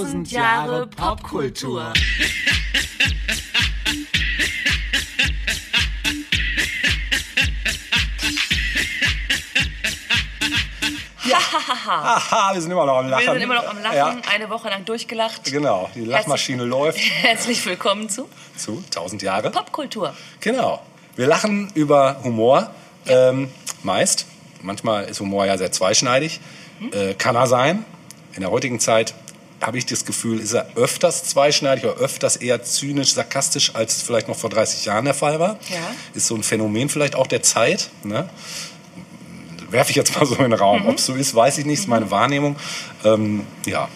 Tausend Jahre Popkultur. Haha, wir sind immer noch am Lachen. Wir sind immer noch am Lachen, Ja, eine Woche lang durchgelacht. genau, die Lachmaschine läuft Herzlich willkommen zu zu 1000 Jahre. Popkultur. Genau. Wir lachen über Humor, ähm, meist. Manchmal ist Humor ja sehr zweischneidig. Hm? Äh, kann er sein. In der heutigen Zeit habe ich das Gefühl, ist er öfters zweischneidig oder öfters eher zynisch, sarkastisch, als es vielleicht noch vor 30 Jahren der Fall war. Ja. Ist so ein Phänomen vielleicht auch der Zeit. Ne? Werfe ich jetzt mal so in den Mhm. Raum. Ob es so ist, weiß ich nicht, ist meine Wahrnehmung. Ähm, ja,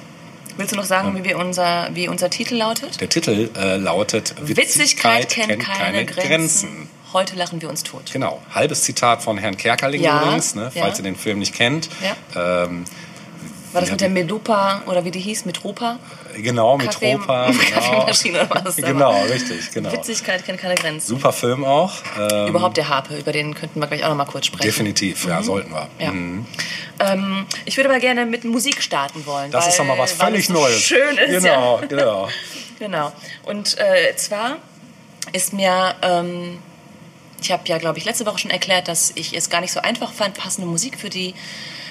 Willst du noch sagen, wie, wir unser, wie unser Titel lautet? der Titel äh, lautet Witzigkeit kennt keine, Grenzen. Heute lachen wir uns tot. Genau, halbes Zitat von Herrn Kerkerling Ja, übrigens, ne, falls ja. ihr den Film nicht kennt. Ja. Ähm, War das mit der Medupa oder wie die hieß? Metropa? genau, mit Kaffee- Tropa. Genau, Kaffeemaschine oder was genau richtig, genau. Witzigkeit kennt keine Grenzen. Super Film auch. Ähm, Überhaupt der Harpe, über den könnten wir gleich auch noch mal kurz sprechen. Definitiv, ja, sollten wir. Ja. Mhm. Ähm, ich würde aber gerne mit Musik starten wollen. Das weil, ist doch mal was völlig es so Neues. Schön ist, Genau, ja. genau. Genau. Und äh, zwar ist mir, ähm, ich habe ja, glaube ich, letzte Woche schon erklärt, dass ich es gar nicht so einfach fand, passende Musik für die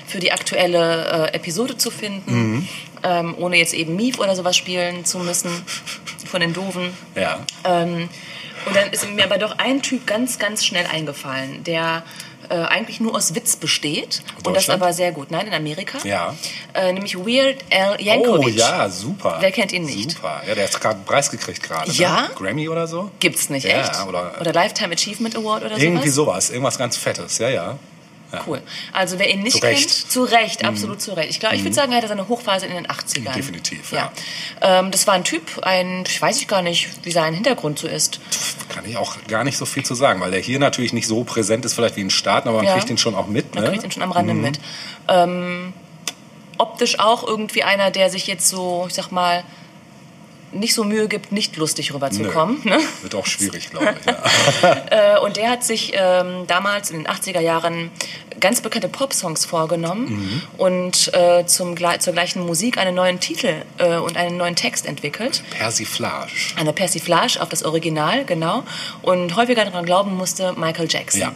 für die aktuelle äh, Episode zu finden, Mhm. ähm, ohne jetzt eben Mief oder sowas spielen zu müssen von den Doofen. Ja. Ähm, und dann ist mir aber doch ein Typ ganz, ganz schnell eingefallen, der äh, eigentlich nur aus Witz besteht und das aber sehr gut. Nein, in Amerika. Ja. Äh, nämlich Weird Al Oh Yankovic. ja, super. Wer kennt ihn nicht? Super. Ja, der hat gerade einen Preis gekriegt gerade. Ja? Ne? Grammy oder so? Gibt's nicht, Ja, echt? oder- Lifetime Achievement Award oder Irgendwie sowas? sowas, irgendwas ganz Fettes. Ja, ja. Cool. Also wer ihn nicht Zu Recht. kennt, zu Recht, absolut zu Recht. Ich glaube, ich würde sagen, er hatte seine Hochphase in den 80ern. Definitiv, ja. Ähm, das war ein Typ, ein, ich weiß ich gar nicht, wie sein Hintergrund so ist. Kann ich auch gar nicht so viel zu sagen, weil der hier natürlich nicht so präsent ist, vielleicht wie in Staaten, aber man Ja. kriegt ihn schon auch mit. Man ne? kriegt ihn schon am Rande mit. Ähm, optisch auch irgendwie einer, der sich jetzt so, ich sag mal, nicht so Mühe gibt, nicht lustig rüberzukommen. Ne? Wird auch schwierig, glaube ich. Ja. Äh, und der hat sich ähm, damals in den 80er Jahren ganz bekannte Popsongs vorgenommen Mhm. und äh, zum, zur gleichen Musik einen neuen Titel äh, und einen neuen Text entwickelt. Persiflage. Eine Persiflage auf das Original, genau. Und häufiger daran glauben musste Michael Jackson. Ja.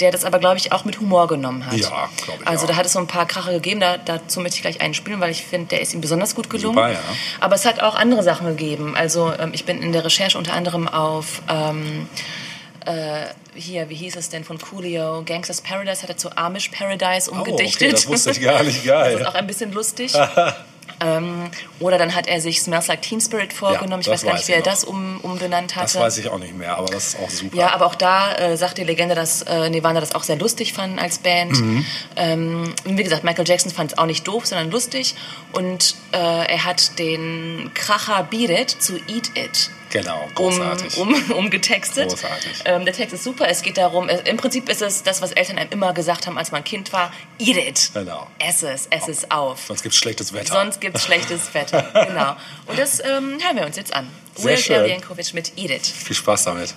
Der das aber, glaube ich, auch mit Humor genommen hat. Ja, glaub ich Also auch. da hat es so ein paar Krache gegeben. Da, dazu möchte ich gleich einen spielen, weil ich finde, der ist ihm besonders gut gelungen. Super, ja. Aber es hat auch andere Sachen gegeben. Also ähm, ich bin in der Recherche unter anderem auf... Ähm, äh, hier, wie hieß es denn von Coolio? Gangsters Paradise hat er zu Amish Paradise Oh, umgedichtet. okay, das wusste ich gar nicht. Das Geil. ist auch ein bisschen lustig. ähm, oder dann hat er sich Smells Like Teen Spirit vorgenommen. ich das weiß gar nicht, wie er ich noch. das um, umbenannt hatte. Das weiß ich auch nicht mehr, aber das ist auch super. Ja, aber auch da äh, sagt die Legende, dass äh, Nirvana das auch sehr lustig fanden als Band. Mhm. Ähm, wie gesagt, Michael Jackson fand es auch nicht doof, sondern lustig. Und äh, er hat den Kracher Beat It zu Eat It genau, um, großartig. um, umgetextet. Großartig. Ähm, der Text ist super. Es geht darum, äh, im Prinzip ist es das, was Eltern einem immer gesagt haben, als man Kind war. Eat it. Genau. Ess es, ess es auf. Sonst gibt es schlechtes Wetter. Sonst gibt es schlechtes Wetter. genau. Und das ähm, hören wir uns jetzt an. Sehr. Al Yankovic mit Eat It. Viel Spaß damit.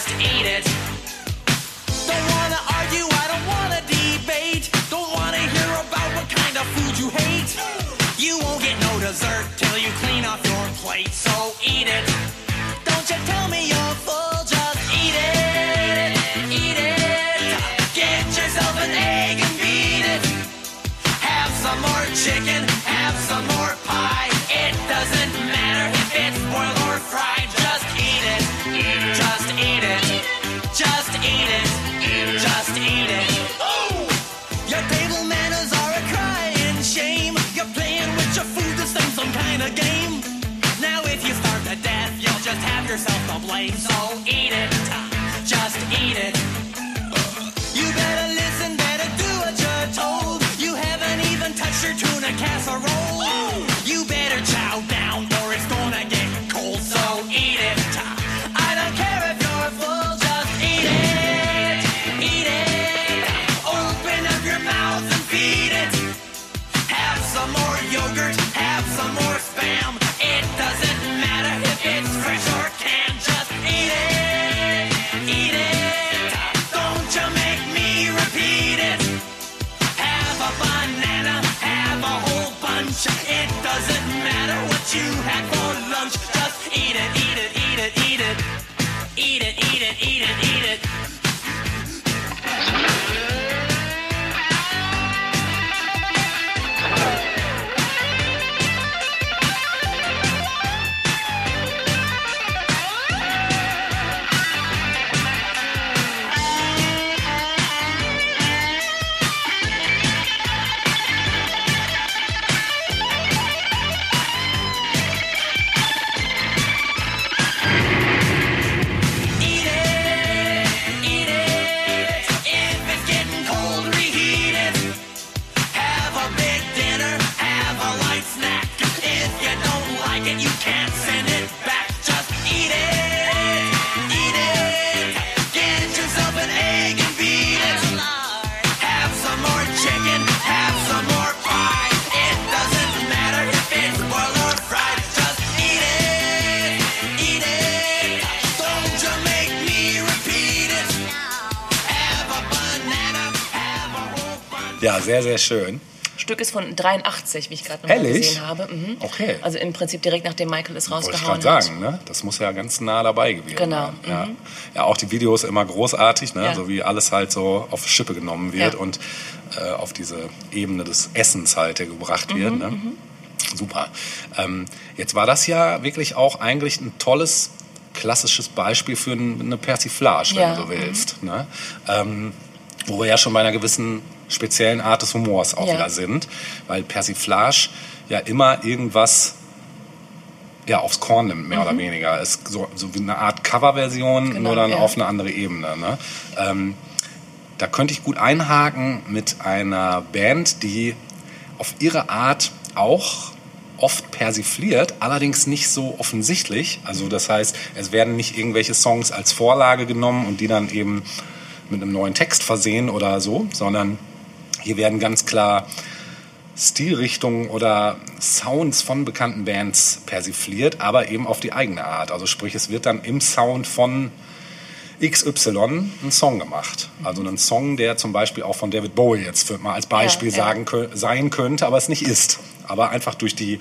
Just eat it. Don't wanna argue, I don't wanna debate. Don't wanna hear about what kind of food you hate. You won't get no dessert till you clean off your plate. So eat it. Yourself to blame. So eat it, just eat it. You better listen, better do what you're told. You haven't even touched your tuna casserole. You had schön. Stück ist von 83, wie ich gerade noch gesehen habe. Mhm. Okay. Also im Prinzip direkt nachdem Michael es Wollte ich rausgehauen gerade hat. sagen, ne? Das muss ja ganz nah dabei gewesen Genau, sein. Ja. ja, auch die Videos immer großartig, ne? Ja. So wie alles halt so auf Schippe genommen wird Ja. und äh, auf diese Ebene des Essens halt gebracht wird. Mhm, Ne? Super. Ähm, jetzt war das ja wirklich auch eigentlich ein tolles klassisches Beispiel für ein- eine Persiflage, wenn Ja, du so mhm. willst. Ne? Ähm, wo wir ja schon bei einer gewissen speziellen Art des Humors auch Ja. wieder sind, weil Persiflage ja immer irgendwas ja, aufs Korn nimmt, mehr oder weniger. Ist so, so wie eine Art Coverversion, Genau, nur dann ja. auf eine andere Ebene. Ne? Ähm, da könnte ich gut einhaken mit einer Band, die auf ihre Art auch oft persifliert, allerdings nicht so offensichtlich. Also das heißt, es werden nicht irgendwelche Songs als Vorlage genommen und die dann eben mit einem neuen Text versehen oder so, sondern hier werden ganz klar Stilrichtungen oder Sounds von bekannten Bands persifliert, aber eben auf die eigene Art. Also sprich, es wird dann im Sound von XY ein Song gemacht. Also ein Song, der zum Beispiel auch von David Bowie jetzt für, mal als Beispiel Ja, ja. sagen sein könnte, aber es nicht ist. Aber einfach durch die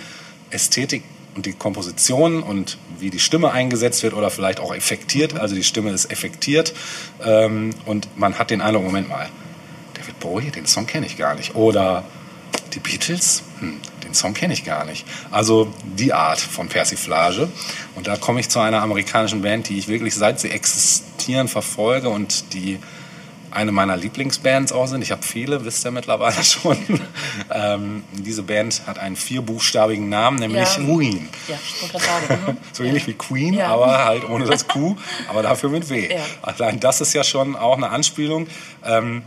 Ästhetik und die Komposition und wie die Stimme eingesetzt wird oder vielleicht auch effektiert, also die Stimme ist effektiert ähm, und man hat den Eindruck, Moment mal, David Bowie, den Song kenne ich gar nicht. Oder die Beatles, hm, den Song kenne ich gar nicht. Also die Art von Persiflage. Und da komme ich zu einer amerikanischen Band, die ich wirklich seit sie existieren verfolge und die eine meiner Lieblingsbands auch sind. Ich habe viele, wisst ihr mittlerweile schon. ähm, diese Band hat einen vierbuchstabigen Namen, nämlich Ja. Queen. Ja, sagen. mhm. So ähnlich wie Queen, Ja. aber halt ohne das Q, aber dafür mit W. Ja. Allein das ist ja schon auch eine Anspielung. Ähm,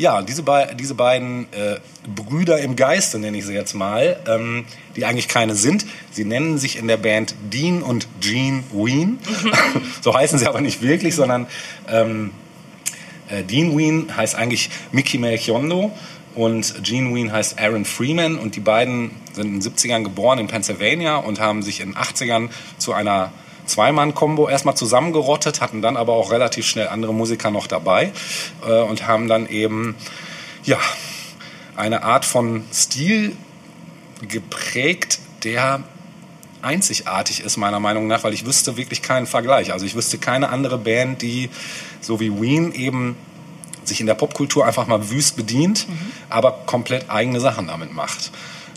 ja, diese, bei, diese beiden äh, Brüder im Geiste, nenne ich sie jetzt mal, ähm, die eigentlich keine sind. Sie nennen sich in der Band Dean und Jean Ween. so heißen sie aber nicht wirklich, sondern ähm, äh, Dean Ween heißt eigentlich Mickey Melchiondo und Gene Ween heißt Aaron Freeman und die beiden sind in den 70ern geboren in Pennsylvania und haben sich in den 80ern zu einer Zweimann-Kombo erstmal zusammengerottet, hatten dann aber auch relativ schnell andere Musiker noch dabei äh, und haben dann eben ja, eine Art von Stil geprägt, der einzigartig ist, meiner Meinung nach, weil ich wüsste wirklich keinen Vergleich. Also ich wüsste keine andere Band, die so wie Ween eben sich in der Popkultur einfach mal wüst bedient, aber komplett eigene Sachen damit macht.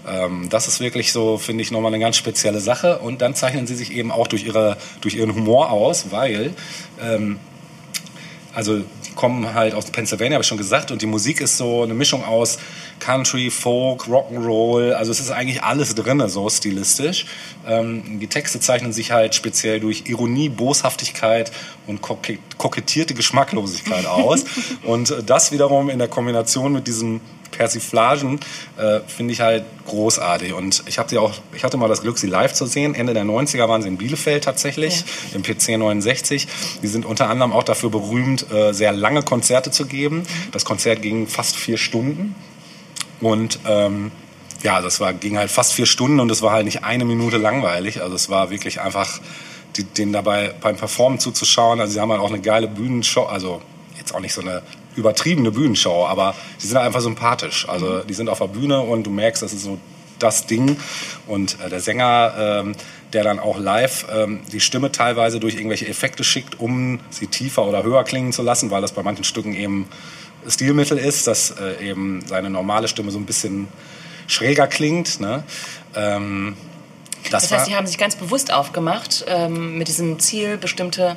Ähm, das ist wirklich so, finde ich, nochmal eine ganz spezielle Sache. Und dann zeichnen sie sich eben auch durch, ihre, durch ihren Humor aus, weil ähm, also die kommen halt aus Pennsylvania, habe ich schon gesagt, und die Musik ist so eine Mischung aus Country, Folk, Rock'n'Roll. Also es ist eigentlich alles drin, so stilistisch. Ähm, die Texte zeichnen sich halt speziell durch Ironie, Boshaftigkeit und koke kokettierte Geschmacklosigkeit aus. und äh, das wiederum in der Kombination mit diesen Persiflagen äh, finde ich halt großartig. Und ich, hab sie auch, ich hatte mal das Glück, sie live zu sehen. Ende der 90er waren sie in Bielefeld tatsächlich, Ja. im PC 69. Die sind unter anderem auch dafür berühmt, äh, sehr lange Konzerte zu geben. Das Konzert ging fast vier Stunden. Und ähm, ja, das war, ging halt fast vier Stunden und es war halt nicht eine Minute langweilig. Also es war wirklich einfach, die, denen dabei beim Performen zuzuschauen. Also sie haben halt auch eine geile Bühnenshow, also jetzt auch nicht so eine übertriebene Bühnenshow, aber die sind einfach sympathisch. Also die sind auf der Bühne und du merkst, das ist so das Ding. Und äh, der Sänger, ähm, der dann auch live ähm, die Stimme teilweise durch irgendwelche Effekte schickt, um sie tiefer oder höher klingen zu lassen, weil das bei manchen Stücken eben Stilmittel ist, dass äh, eben seine normale Stimme so ein bisschen schräger klingt. Ne? Ähm, das Das heißt, sie haben sich ganz bewusst aufgemacht, ähm, mit diesem Ziel, bestimmte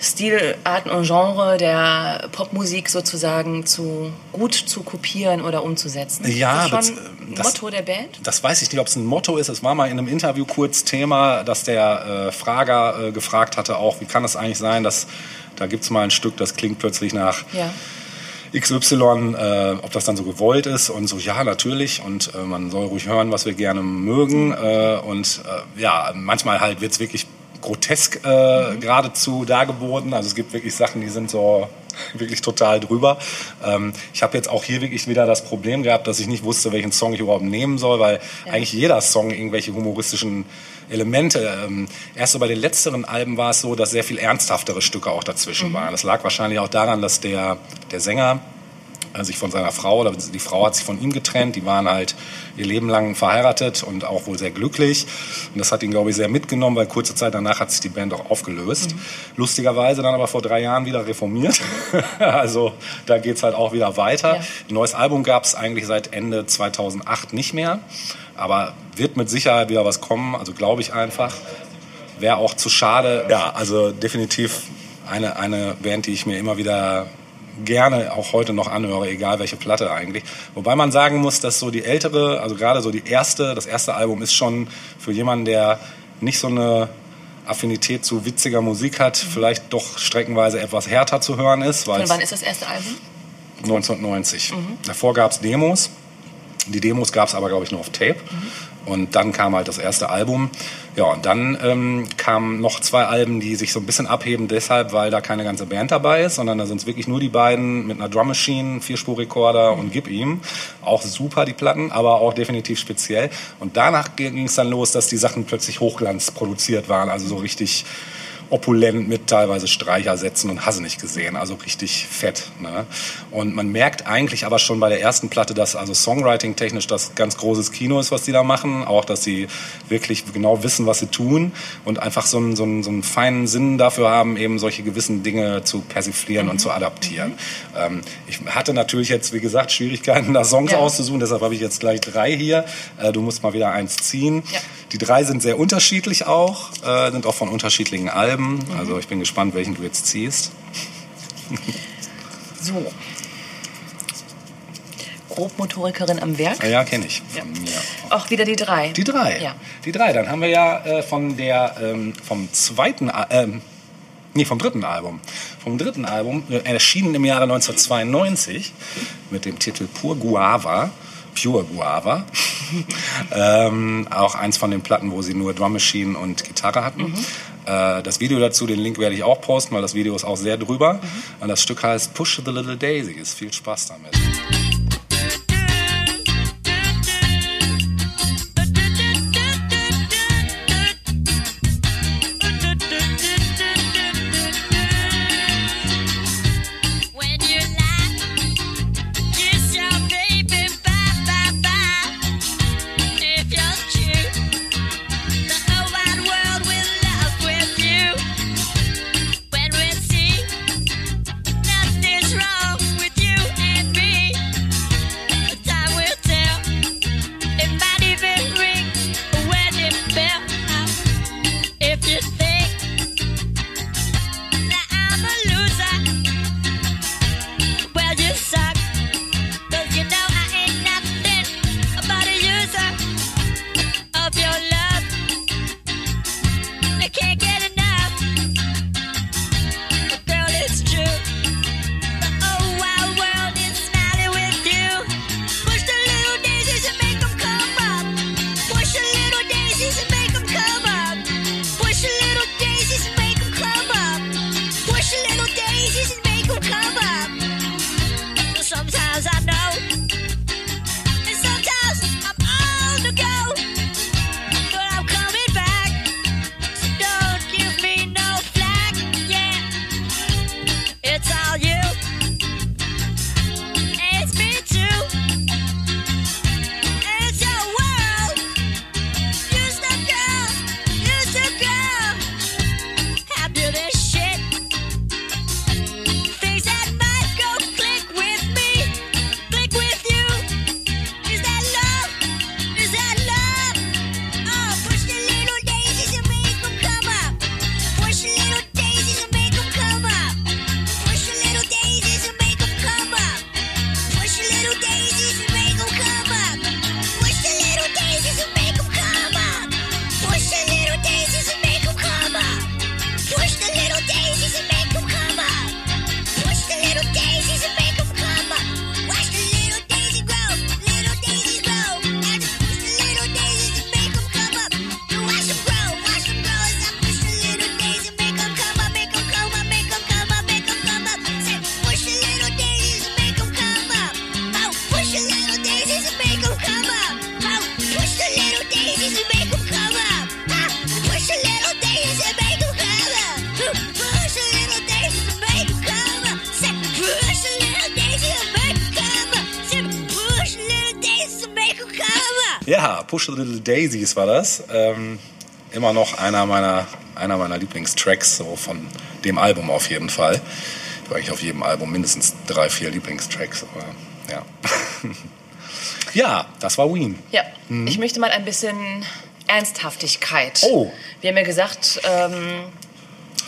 Stilarten und Genre der Popmusik sozusagen zu gut zu kopieren oder umzusetzen. Ja, ist das schon das- ein das- Motto der Band? das weiß ich nicht, ob es ein Motto ist. Es war mal in einem Interview kurz Thema, dass der äh, Frager äh, gefragt hatte, auch wie kann es eigentlich sein, dass da gibt es mal ein Stück, das klingt plötzlich nach Ja. XY, äh, ob das dann so gewollt ist und so, ja, natürlich und äh, man soll ruhig hören, was wir gerne mögen äh, und äh, ja, manchmal halt wird's wirklich grotesk äh, geradezu dargeboten, also es gibt wirklich Sachen, die sind so wirklich total drüber. Ähm, ich habe jetzt auch hier wirklich wieder das Problem gehabt, dass ich nicht wusste, welchen Song ich überhaupt nehmen soll, weil eigentlich jeder Song irgendwelche humoristischen Elemente. Ähm, erst so bei den letzteren Alben war es so, dass sehr viel ernsthaftere Stücke auch dazwischen waren. Das lag wahrscheinlich auch daran, dass der, der Sänger sich von seiner Frau oder die Frau hat sich von ihm getrennt. Die waren halt ihr Leben lang verheiratet und auch wohl sehr glücklich. Und das hat ihn, glaube ich, sehr mitgenommen, weil kurze Zeit danach hat sich die Band auch aufgelöst. Lustigerweise dann aber vor drei Jahren wieder reformiert. also da geht's halt auch wieder weiter. Ja. Ein neues Album gab's eigentlich seit Ende 2008 nicht mehr. Aber wird mit Sicherheit wieder was kommen, also glaube ich einfach. Wäre auch zu schade. Ja, also definitiv eine, eine Band, die ich mir immer wieder gerne auch heute noch anhöre, egal welche Platte eigentlich. Wobei man sagen muss, dass so die ältere, also gerade so die erste, das erste Album ist schon für jemanden, der nicht so eine Affinität zu witziger Musik hat, vielleicht doch streckenweise etwas härter zu hören ist, weil wann ist das erste Album? 1990. Davor gab es Demos. Die Demos gab es aber, glaube ich, nur auf Tape. Und dann kam halt das erste Album. Ja, und dann ähm, kamen noch zwei Alben, die sich so ein bisschen abheben, deshalb, weil da keine ganze Band dabei ist, sondern da sind es wirklich nur die beiden mit einer Drum Machine, Vierspurrekorder und Gib ihm. Auch super, die Platten, aber auch definitiv speziell. Und danach ging es dann los, dass die Sachen plötzlich Hochglanz produziert waren, also so richtig opulent mit teilweise Streichersätzen und hasse nicht gesehen, also richtig fett. Ne? Und man merkt eigentlich aber schon bei der ersten Platte, dass also Songwriting-technisch das ganz großes Kino ist, was die da machen, auch dass sie wirklich genau wissen, was sie tun und einfach so einen, so einen, so einen feinen Sinn dafür haben, eben solche gewissen Dinge zu persiflieren und zu adaptieren. Ähm, ich hatte natürlich jetzt, wie gesagt, Schwierigkeiten, da Songs Ja. auszusuchen, deshalb habe ich jetzt gleich drei hier. Äh, du musst mal wieder eins ziehen. Ja. Die drei sind sehr unterschiedlich auch, äh, sind auch von unterschiedlichen Alben. Also ich bin gespannt, welchen du jetzt ziehst. So. Grobmotorikerin am Werk. Ah, ja, kenne ich. Ja. Mir. Auch wieder die drei. Die drei. Ja. Die drei. Dann haben wir ja äh, von der, ähm, vom zweiten, ähm, nee, vom dritten Album. Vom dritten Album, äh, erschienen im Jahre 1992 mit dem Titel Pur Guava. Pure Guava. ähm, auch eins von den Platten, wo sie nur Drum Machine und Gitarre hatten. Äh, das Video dazu, den Link werde ich auch posten, weil das Video ist auch sehr drüber. Und das Stück heißt Push the Little Daisies. Viel Spaß damit. Ja, Push the Little Daisies war das. Ähm, immer noch einer meiner, einer meiner Lieblingstracks, so von dem Album auf jeden Fall. Ich habe eigentlich auf jedem Album mindestens drei, vier Lieblingstracks, aber ja. ja, das war Ween. Ja, ich möchte mal ein bisschen Ernsthaftigkeit. Oh. Wir haben ja gesagt, ähm,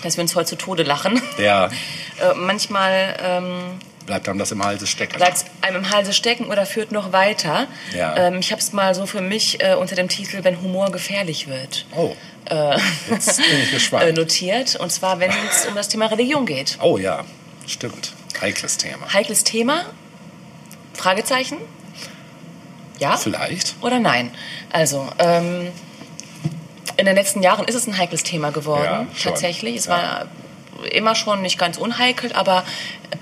dass wir uns heute zu Tode lachen. Ja, Äh, manchmal ähm, bleibt einem das im Halse stecken. bleibt einem im Halse stecken oder führt noch weiter. Ja. Ähm, ich habe es mal so für mich äh, unter dem Titel Wenn Humor gefährlich wird Oh, jetzt bin ich äh, gespannt. notiert. Und zwar, wenn es um das Thema Religion geht. Oh ja, stimmt. Heikles Thema. Heikles Thema? Fragezeichen? Ja? Vielleicht. Oder nein? Also, ähm, in den letzten Jahren ist es ein heikles Thema geworden, Ja, tatsächlich. Es Ja. war immer schon nicht ganz unheikel, aber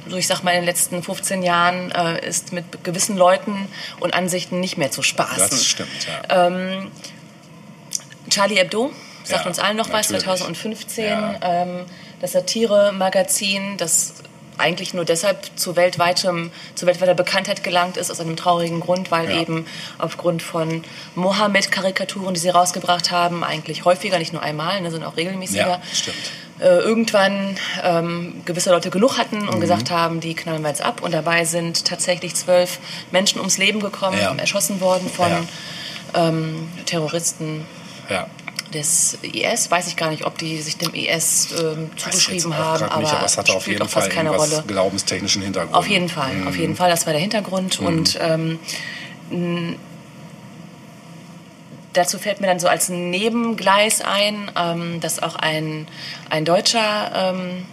so ich sag mal, in den letzten 15 Jahren äh, ist mit gewissen Leuten und Ansichten nicht mehr zu spaßen. Das stimmt, ja. Charlie Hebdo sagt Ja, uns allen noch was, natürlich. 2015. Ja. Ähm, das Satire-Magazin, das eigentlich nur deshalb zu, weltweitem, zu weltweiter Bekanntheit gelangt ist, aus einem traurigen Grund, weil Ja. eben aufgrund von Mohammed-Karikaturen, die sie rausgebracht haben, eigentlich häufiger, nicht nur einmal, ne, sondern auch regelmäßiger, Ja, stimmt. Äh, irgendwann ähm, gewisse Leute genug hatten Mhm. und gesagt haben, die knallen wir jetzt ab. Und dabei sind tatsächlich zwölf Menschen ums Leben gekommen, Ja. erschossen worden von ähm, Terroristen Ja. des IS. Weiß ich gar nicht, ob die sich dem IS ähm, zugeschrieben haben, aber, nicht, aber es hatte auf jeden auch fast Fall keine Rolle. glaubenstechnischen Hintergrund. Auf jeden Fall, Mhm. auf jeden Fall, das war der Hintergrund. Und ähm, dazu fällt mir dann so als Nebengleis ein, ähm, dass auch ein, ein deutscher ähm,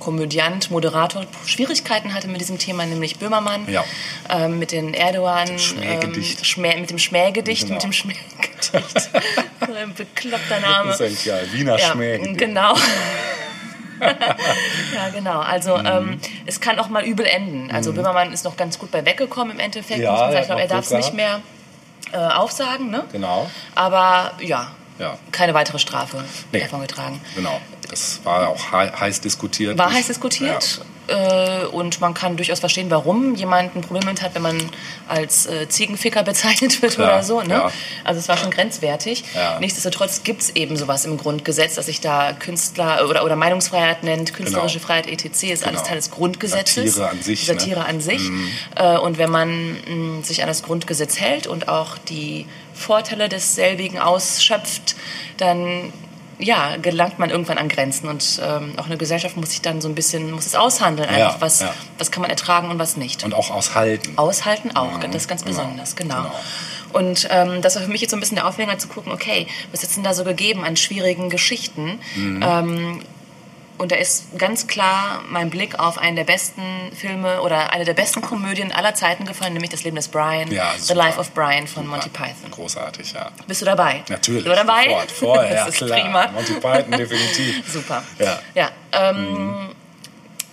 Komödiant, Moderator Schwierigkeiten hatte mit diesem Thema, nämlich Böhmermann, Ja. ähm, mit den Erdogan, dem Schmähgedicht. Ähm, mit dem Schmähgedicht, Genau. mit dem Schmähgedicht. so ein bekloppter Name. Das ist ja geil. Wiener Ja, Schmähgedicht. genau. ja, genau. Also Mhm. ähm, es kann auch mal übel enden. Also Böhmermann ist noch ganz gut bei weggekommen im Endeffekt. Ja, er Ich glaube, er darf es nicht mehr äh, aufsagen. Ne? Genau, Aber ja, ja, keine weitere Strafe Nee. davon getragen. genau. Das war auch hei- heiß diskutiert. War heiß diskutiert äh, und man kann durchaus verstehen, warum jemand ein Problem damit hat, wenn man als äh, Ziegenficker bezeichnet wird Klar, oder so. Ne? ja. Also es war schon grenzwertig. Ja. Nichtsdestotrotz gibt es eben sowas im Grundgesetz, dass sich da Künstler oder, oder Meinungsfreiheit nennt, künstlerische Genau. Freiheit etc. ist alles Genau. Teil des Grundgesetzes. Satire an sich, Satire ne? an sich. Äh, und wenn man mh, sich an das Grundgesetz hält und auch die Vorteile desselbigen ausschöpft, dann ja, gelangt man irgendwann an Grenzen und ähm, auch eine Gesellschaft muss sich dann so ein bisschen, muss es aushandeln, Ja, einfach, was, ja. was kann man ertragen und was nicht. Und auch aushalten. Aushalten auch, Mhm, das ganz genau, besonders, genau. genau. Und ähm, das war für mich jetzt so ein bisschen der Aufhänger zu gucken, okay, was ist denn da so gegeben an schwierigen Geschichten? Mhm. Ähm, und da ist ganz klar mein Blick auf einen der besten Filme oder eine der besten Komödien aller Zeiten gefallen, nämlich Das Leben des Brian, Ja, The super. Life of Brian von Monty Python. Großartig, ja. Bist du dabei? Natürlich. Bist du dabei? Sofort, vorher, ja, das ist klar. prima. Monty Python, definitiv. Super. Ja. ja ähm,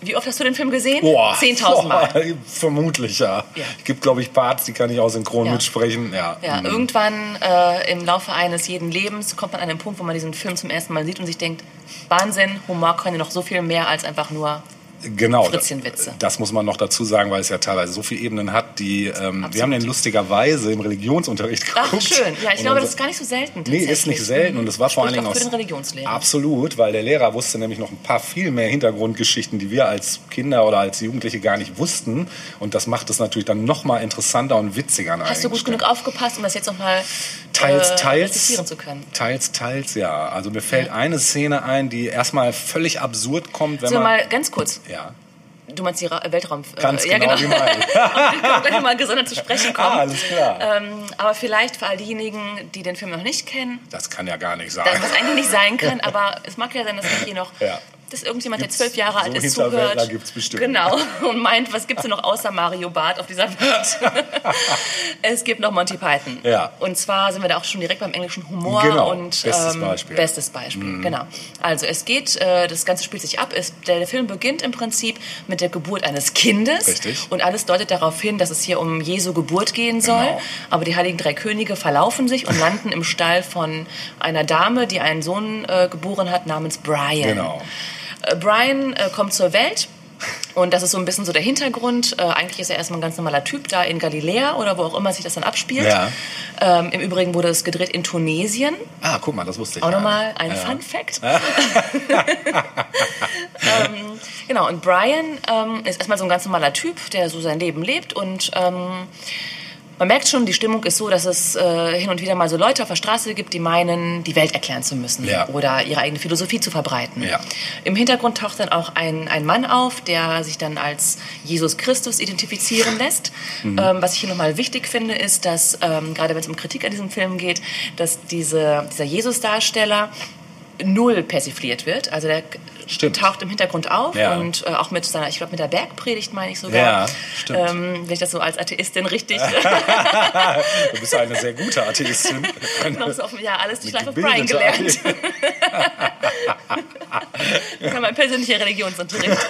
Wie oft hast du den Film gesehen? Boah. 10.000 Mal. Boah, Vermutlich, ja. Ja. Es gibt, glaube ich, Parts, die kann ich auch synchron Ja. mitsprechen. Ja. Ja, Mhm. irgendwann äh, im Laufe eines jeden Lebens kommt man an den Punkt, wo man diesen Film zum ersten Mal sieht und sich denkt, Wahnsinn, Humor kann ja noch so viel mehr als einfach nur Genau, Fritzchenwitze. das, das muss man noch dazu sagen, weil es ja teilweise so viele Ebenen hat, die ähm, wir haben den lustigerweise im Religionsunterricht Ach, geguckt. schön. Ja, ich glaube, das ist gar nicht so selten. Nee, ist nicht selten und es war vor allen Dingen auch für den Religionslehrer. Absolut, weil der Lehrer wusste nämlich noch ein paar viel mehr Hintergrundgeschichten, die wir als Kinder oder als Jugendliche gar nicht wussten und das macht es natürlich dann noch mal interessanter und witziger. Hast du gut genug aufgepasst, um das jetzt nochmal Teils, äh, teils. zu können? Teils, teils, ja. Also mir fällt eine Szene ein, die erstmal völlig absurd kommt, wenn So, man... mal ganz kurz. Ja, Du meinst die Ra Weltraum... äh, ganz ja, genau, genau. wie gleich mal gesondert zu sprechen kommen. ah, alles klar. Ähm, aber vielleicht für all diejenigen, die den Film noch nicht kennen, Das kann ja gar nicht sein. das, was eigentlich nicht sein kann, aber es mag ja sein, dass wir hier noch, Ja. Dass irgendjemand, der Gibt's- zwölf Jahre alt so ist, zuhört. gibt's bestimmt. Genau. Und meint, was gibt's denn noch außer Mario Barth auf dieser Welt? es gibt noch Monty Python. Ja. Und zwar sind wir da auch schon direkt beim englischen Humor Genau. und Bestes ähm, Beispiel. Mhm. bestes Beispiel. Genau. Also es geht, äh, das Ganze spielt sich ab. Es, der, der Film beginnt im Prinzip mit der Geburt eines Kindes. Richtig. Und alles deutet darauf hin, dass es hier um Jesu Geburt gehen soll. Genau. Aber die Heiligen Drei Könige verlaufen sich und landen im Stall von einer Dame, die einen Sohn äh, geboren hat namens Brian. Genau. Äh, Brian äh, kommt zur Welt Und das ist so ein bisschen so der Hintergrund. Äh, eigentlich ist er erstmal ein ganz normaler Typ da in Galiläa oder wo auch immer sich das dann abspielt. Ja. Ähm, Im Übrigen wurde es gedreht in Tunesien. Ah, guck mal, das wusste ich Auch nochmal ein ja. Fun Fact. ähm, genau, und Brian ähm, ist erstmal so ein ganz normaler Typ, der so sein Leben lebt und ähm, man merkt schon, die Stimmung ist so, dass es äh, hin und wieder mal so Leute auf der Straße gibt, die meinen, die Welt erklären zu müssen Ja. oder ihre eigene Philosophie zu verbreiten. Ja. Im Hintergrund taucht dann auch ein, ein Mann auf, der sich dann als Jesus Christus identifizieren lässt. Mhm. Ähm, was ich hier nochmal wichtig finde, ist, dass ähm, gerade wenn es um Kritik an diesem Film geht, dass diese, dieser Jesus-Darsteller null persifliert wird. Also der Stimmt. taucht im Hintergrund auf Ja. und äh, auch mit seiner, ich glaube mit der Bergpredigt meine ich sogar. Ja, stimmt. Ähm, wenn ich das so als Atheistin richtig Du bist eine sehr gute Atheistin. noch so auf, ja alles durch Life of Brian gelernt. das war mein persönlicher Religionsunterricht.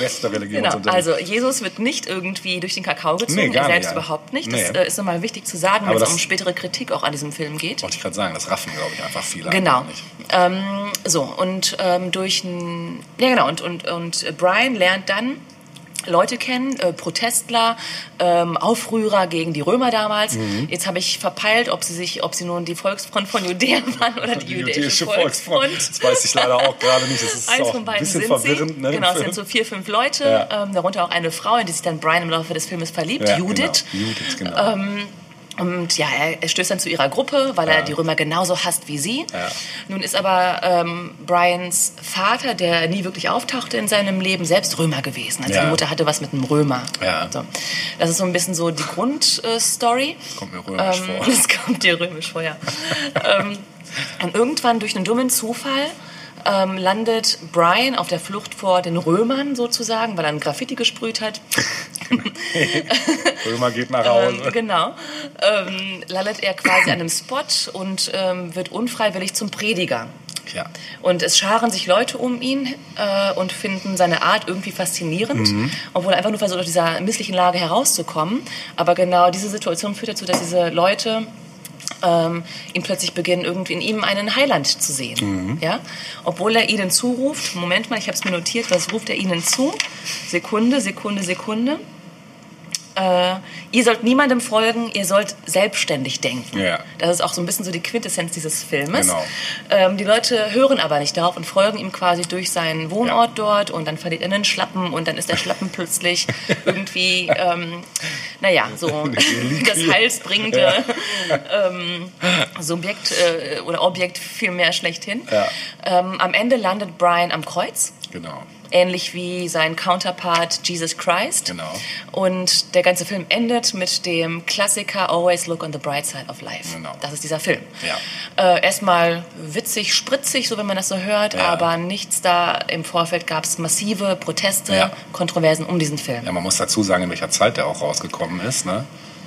Beste Genau, Religionsunterricht. also Jesus wird nicht irgendwie durch den Kakao gezogen, Nee, er selbst nicht, überhaupt nicht. Das äh, ist nochmal wichtig zu sagen, wenn es um spätere Kritik auch an diesem Film geht. Wollte ich gerade sagen, das raffen, glaube ich, einfach viele. Genau. Ähm, so, und ähm, durch ein, ja genau, und, und, und Brian lernt dann Leute kennen, äh, Protestler, ähm, Aufrührer gegen die Römer damals. Mhm. Jetzt habe ich verpeilt, ob sie sich, ob sie nun die Volksfront von Judäa waren oder die, jüdische, Volksfront. Das weiß ich leider auch gerade nicht. Das ist Eins auch von ein beiden bisschen sind verwirrend. sie. Ne, genau, es sind so vier, fünf Leute, Ja. ähm, darunter auch eine Frau, in die sich dann Brian im Laufe des Filmes verliebt, ja, Judith. Genau. Judith, genau. Und ja, er, stößt dann zu ihrer Gruppe, weil er die Römer genauso hasst wie sie. Ja. Nun ist aber ähm, Brians Vater, der nie wirklich auftauchte in seinem Leben, selbst Römer gewesen. Also Ja. die Mutter hatte was mit einem Römer. Ja. So. Das ist so ein bisschen so die Grundstory. Kommt mir römisch ähm, vor. Das kommt dir römisch vor, ja. ähm, und irgendwann durch einen dummen Zufall ähm, landet Brian auf der Flucht vor den Römern sozusagen, weil er ein Graffiti gesprüht hat. Römer geht nach Hause. Ähm, genau. Ähm, landet er quasi an einem Spot und ähm, wird unfreiwillig zum Prediger. ja. Und es scharen sich Leute um ihn äh, und finden seine Art irgendwie faszinierend, obwohl er einfach nur versucht, aus dieser misslichen Lage herauszukommen. Aber genau diese Situation führt dazu, dass diese Leute ähm, ihn plötzlich beginnen, irgendwie in ihm einen Heiland zu sehen. Ja? Obwohl er ihnen zuruft, Moment mal, ich habe es mir notiert, was ruft er ihnen zu? Sekunde, Sekunde, Sekunde. Äh, ihr sollt niemandem folgen, ihr sollt selbstständig denken. Ja. Das ist auch so ein bisschen so die Quintessenz dieses Filmes. Genau. Ähm, die Leute hören aber nicht darauf und folgen ihm quasi durch seinen Wohnort dort und dann verliert er einen Schlappen und dann ist der Schlappen plötzlich irgendwie, ähm, naja, so das heilsbringende ähm, Subjekt äh, oder Objekt vielmehr schlechthin. Ja. Ähm, am Ende landet Brian am Kreuz Genau. Ähnlich wie sein Counterpart Jesus Christ. Genau. Und der ganze Film endet mit dem Klassiker Always Look on the Bright Side of Life. Genau. Das ist dieser Film. Ja. Äh, erstmal witzig, spritzig, so wenn man das so hört, Ja. aber nichts da. Im Vorfeld gab es massive Proteste, Ja. Kontroversen um diesen Film. Ja, man muss dazu sagen, in welcher Zeit der auch rausgekommen ist. Ne?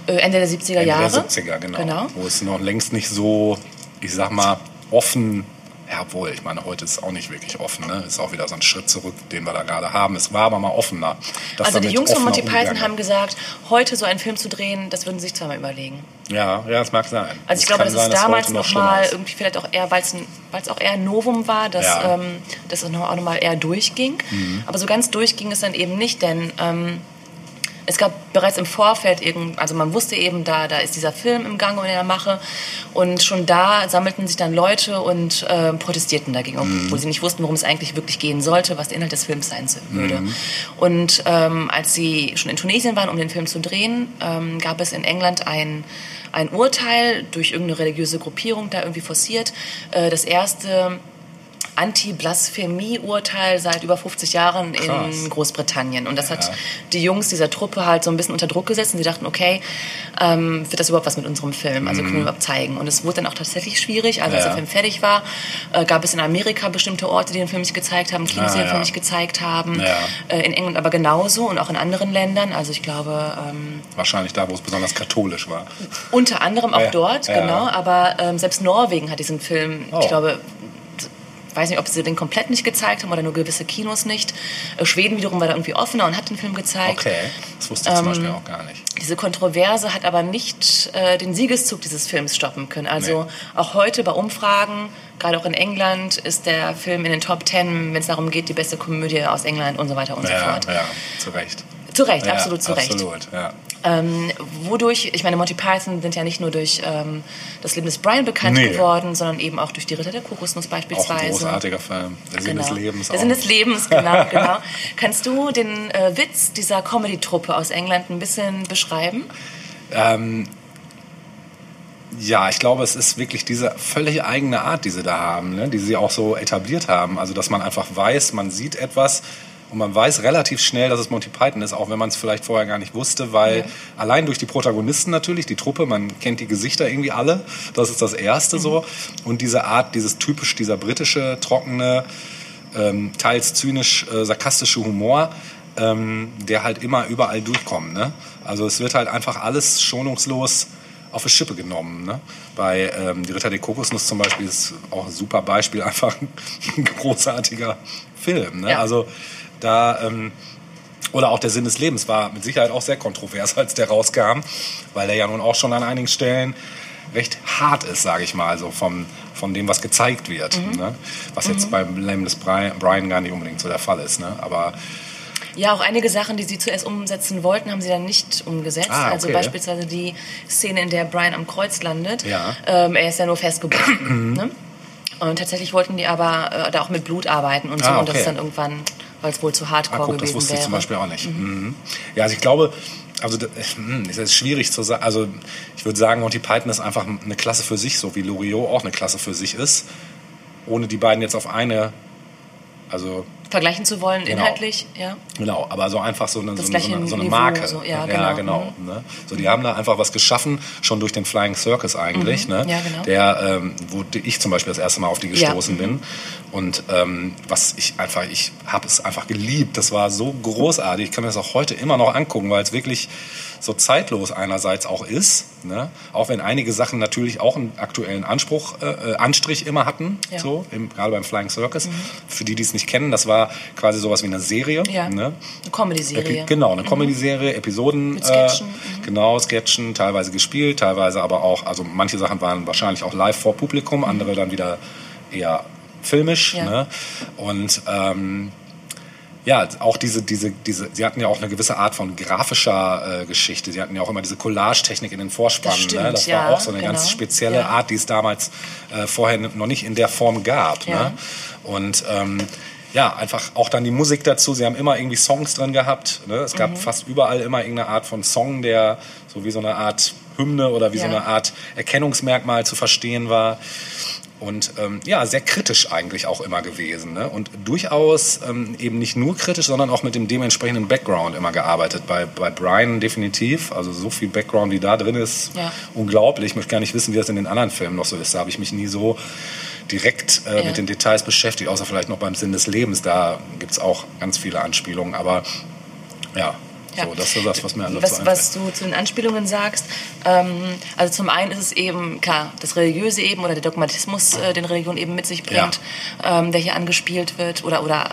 Äh, Ende der 70er Ende Jahre. der 70er, genau. Genau. Wo es noch längst nicht so, ich sag mal, offen, ja wohl, ich meine, heute ist es auch nicht wirklich offen. Ne? Ist auch wieder so ein Schritt zurück, den wir da gerade haben. Es war aber mal offener. Also die Jungs von Monty Python haben gesagt, heute so einen Film zu drehen, das würden sie sich zweimal überlegen. Ja, ja, das mag sein. Also ich Es glaube, das sein, ist damals noch nochmal ist. irgendwie vielleicht auch eher, weil es es auch eher ein Novum war, dass, Ja. ähm, es noch, auch nochmal eher durchging. Mhm. Aber so ganz durchging es dann eben nicht, denn ähm, es gab bereits im Vorfeld irgend, also man wusste eben, da, da ist dieser Film im Gange und in der Mache und schon da sammelten sich dann Leute und ähm, protestierten dagegen, Mhm. obwohl sie nicht wussten, worum es eigentlich wirklich gehen sollte, was der Inhalt des Films sein würde. Mhm. Und ähm, als sie schon in Tunesien waren, um den Film zu drehen, ähm, gab es in England ein, ein Urteil durch irgendeine religiöse Gruppierung da irgendwie forciert. Äh, das erste Anti-Blasphemie-Urteil seit über 50 Jahren Krass. in Großbritannien. Und das hat Ja. die Jungs dieser Truppe halt so ein bisschen unter Druck gesetzt und sie dachten, okay, ähm, wird das überhaupt was mit unserem Film? Also können wir überhaupt zeigen? Und es wurde dann auch tatsächlich schwierig. Also als Mhm. Ja. der Film fertig war, äh, gab es in Amerika bestimmte Orte, die den Film nicht gezeigt haben, Kinos, die Ah, den Film nicht gezeigt haben. Äh, in England aber genauso und auch in anderen Ländern. Also ich glaube, ähm, Wahrscheinlich da, wo es besonders katholisch war. unter anderem auch dort, genau. Aber ähm, selbst Norwegen hat diesen Film, Oh. ich glaube, weiß nicht, ob sie den komplett nicht gezeigt haben oder nur gewisse Kinos nicht. Äh, Schweden wiederum war da irgendwie offener und hat den Film gezeigt. Okay, das wusste ich zum Ähm, Beispiel auch gar nicht. Diese Kontroverse hat aber nicht äh, den Siegeszug dieses Films stoppen können. Also Nee. auch heute bei Umfragen, gerade auch in England, ist der Film in den Top Ten, wenn es darum geht, die beste Komödie aus England und so weiter und so Ja, fort. ja, zu Recht. Zu Recht, Ja, absolut zu Recht. Absolut, ja. Ähm, wodurch, ich meine, Monty Python sind ja nicht nur durch ähm, das Leben des Brian bekannt Nee. geworden, sondern eben auch durch die Ritter der Kokosnuss Auch ein beispielsweise. großartiger Film. Der Sinn Genau. des Lebens. Der. Sinn des Lebens, genau, genau. Kannst du den äh, Witz dieser Comedy-Truppe aus England ein bisschen beschreiben? Ja, ich glaube, es ist wirklich diese völlig eigene Art, die sie da haben, ne? die sie auch so etabliert haben. Also, dass man einfach weiß, man sieht etwas und man weiß relativ schnell, dass es Monty Python ist, auch wenn man es vielleicht vorher gar nicht wusste, weil allein durch die Protagonisten natürlich, die Truppe, man kennt die Gesichter irgendwie alle, das ist das Erste so. Und diese Art, dieses typisch, dieser britische, trockene, ähm, teils zynisch äh, sarkastische Humor, ähm, der halt immer überall durchkommt. Ne? Also es wird halt einfach alles schonungslos auf die Schippe genommen. Ne? Bei ähm, Die Ritter der Kokosnuss zum Beispiel ist auch ein super Beispiel, einfach ein großartiger Film. Ne? Ja. Also da... Ähm, oder auch der Sinn des Lebens war mit Sicherheit auch sehr kontrovers, als der rauskam, weil der ja nun auch schon an einigen Stellen recht hart ist, sage ich mal, so vom, von dem, was gezeigt wird. Mhm. Ne? Was jetzt beim Leben des Brian, Brian gar nicht unbedingt so der Fall ist. Ne? Aber Ja, auch einige Sachen, die sie zuerst umsetzen wollten, haben sie dann nicht umgesetzt. Ah, Also okay. beispielsweise die Szene, in der Brian am Kreuz landet. Ja. Ähm, er ist ja nur festgebunden. ne? Und tatsächlich wollten die aber äh, da auch mit Blut arbeiten und so. Ah, Und das okay. ist dann irgendwann, weil es wohl zu ah, hardcore guck, das gewesen wusste wäre. ich zum Beispiel auch nicht. Mhm. Ja, also ich glaube, also das, hm, es ist schwierig zu sagen. Also ich würde sagen, Monty Python ist einfach eine Klasse für sich, so wie Loriot auch eine Klasse für sich ist. Ohne die beiden jetzt auf eine, also Vergleichen zu wollen, Genau. inhaltlich, ja. Genau, aber so einfach so eine, so so eine, so eine Marke. so, ja, genau. Ne? So, die haben da einfach was geschaffen, schon durch den Flying Circus eigentlich, ne? Mhm. Ja, genau. Der, ähm, wo ich zum Beispiel das erste Mal auf die Ja. gestoßen bin. Und ähm, was ich einfach, ich habe es einfach geliebt. Das war so großartig. Ich kann mir das auch heute immer noch angucken, weil es wirklich so zeitlos einerseits auch ist. Ne? Auch wenn einige Sachen natürlich auch einen aktuellen Anspruch, äh, äh, Anstrich immer hatten, Ja. Mhm. so, im, gerade beim Flying Circus. Für die, die es nicht kennen, das war quasi sowas wie eine Serie. Ja. Ne? Eine Comedy-Serie. Genau, eine Comedy-Serie, Episoden. Mit Sketchen, Äh, genau, Sketchen, teilweise gespielt, teilweise aber auch, also manche Sachen waren wahrscheinlich auch live vor Publikum, andere dann wieder eher filmisch. Ja. Ne? Und ähm, ja, auch diese, diese, diese, sie hatten ja auch eine gewisse Art von grafischer äh, Geschichte. Sie hatten ja auch immer diese Collage-Technik in den Vorspannen. Das stimmt, ne? das ja, war auch so eine genau. ganz spezielle Ja. Art, die es damals äh, vorher noch nicht in der Form gab. Ja. Ne? Und ähm, ja, einfach auch dann die Musik dazu. Sie haben immer irgendwie Songs drin gehabt. Ne? Es Mhm. gab fast überall immer irgendeine Art von Song, der so wie so eine Art Hymne oder wie so Ja. eine Art Erkennungsmerkmal zu verstehen war. Und ähm, ja, sehr kritisch eigentlich auch immer gewesen. Ne? Und durchaus ähm, eben nicht nur kritisch, sondern auch mit dem dementsprechenden Background immer gearbeitet. Bei, bei Brian definitiv. Also so viel Background, wie da drin ist, Ja. unglaublich. Ich möchte gar nicht wissen, wie das in den anderen Filmen noch so ist. Da habe ich mich nie so direkt äh, Ja. mit den Details beschäftigt, außer vielleicht noch beim Sinn des Lebens. Da gibt es auch ganz viele Anspielungen. Aber ja, Ja. so, das ist das, was mir was, einfällt. was du zu den Anspielungen sagst, ähm, also zum einen ist es eben, klar, das Religiöse eben oder der Dogmatismus, äh, den Religion eben mit sich bringt, ähm, der hier angespielt wird oder, oder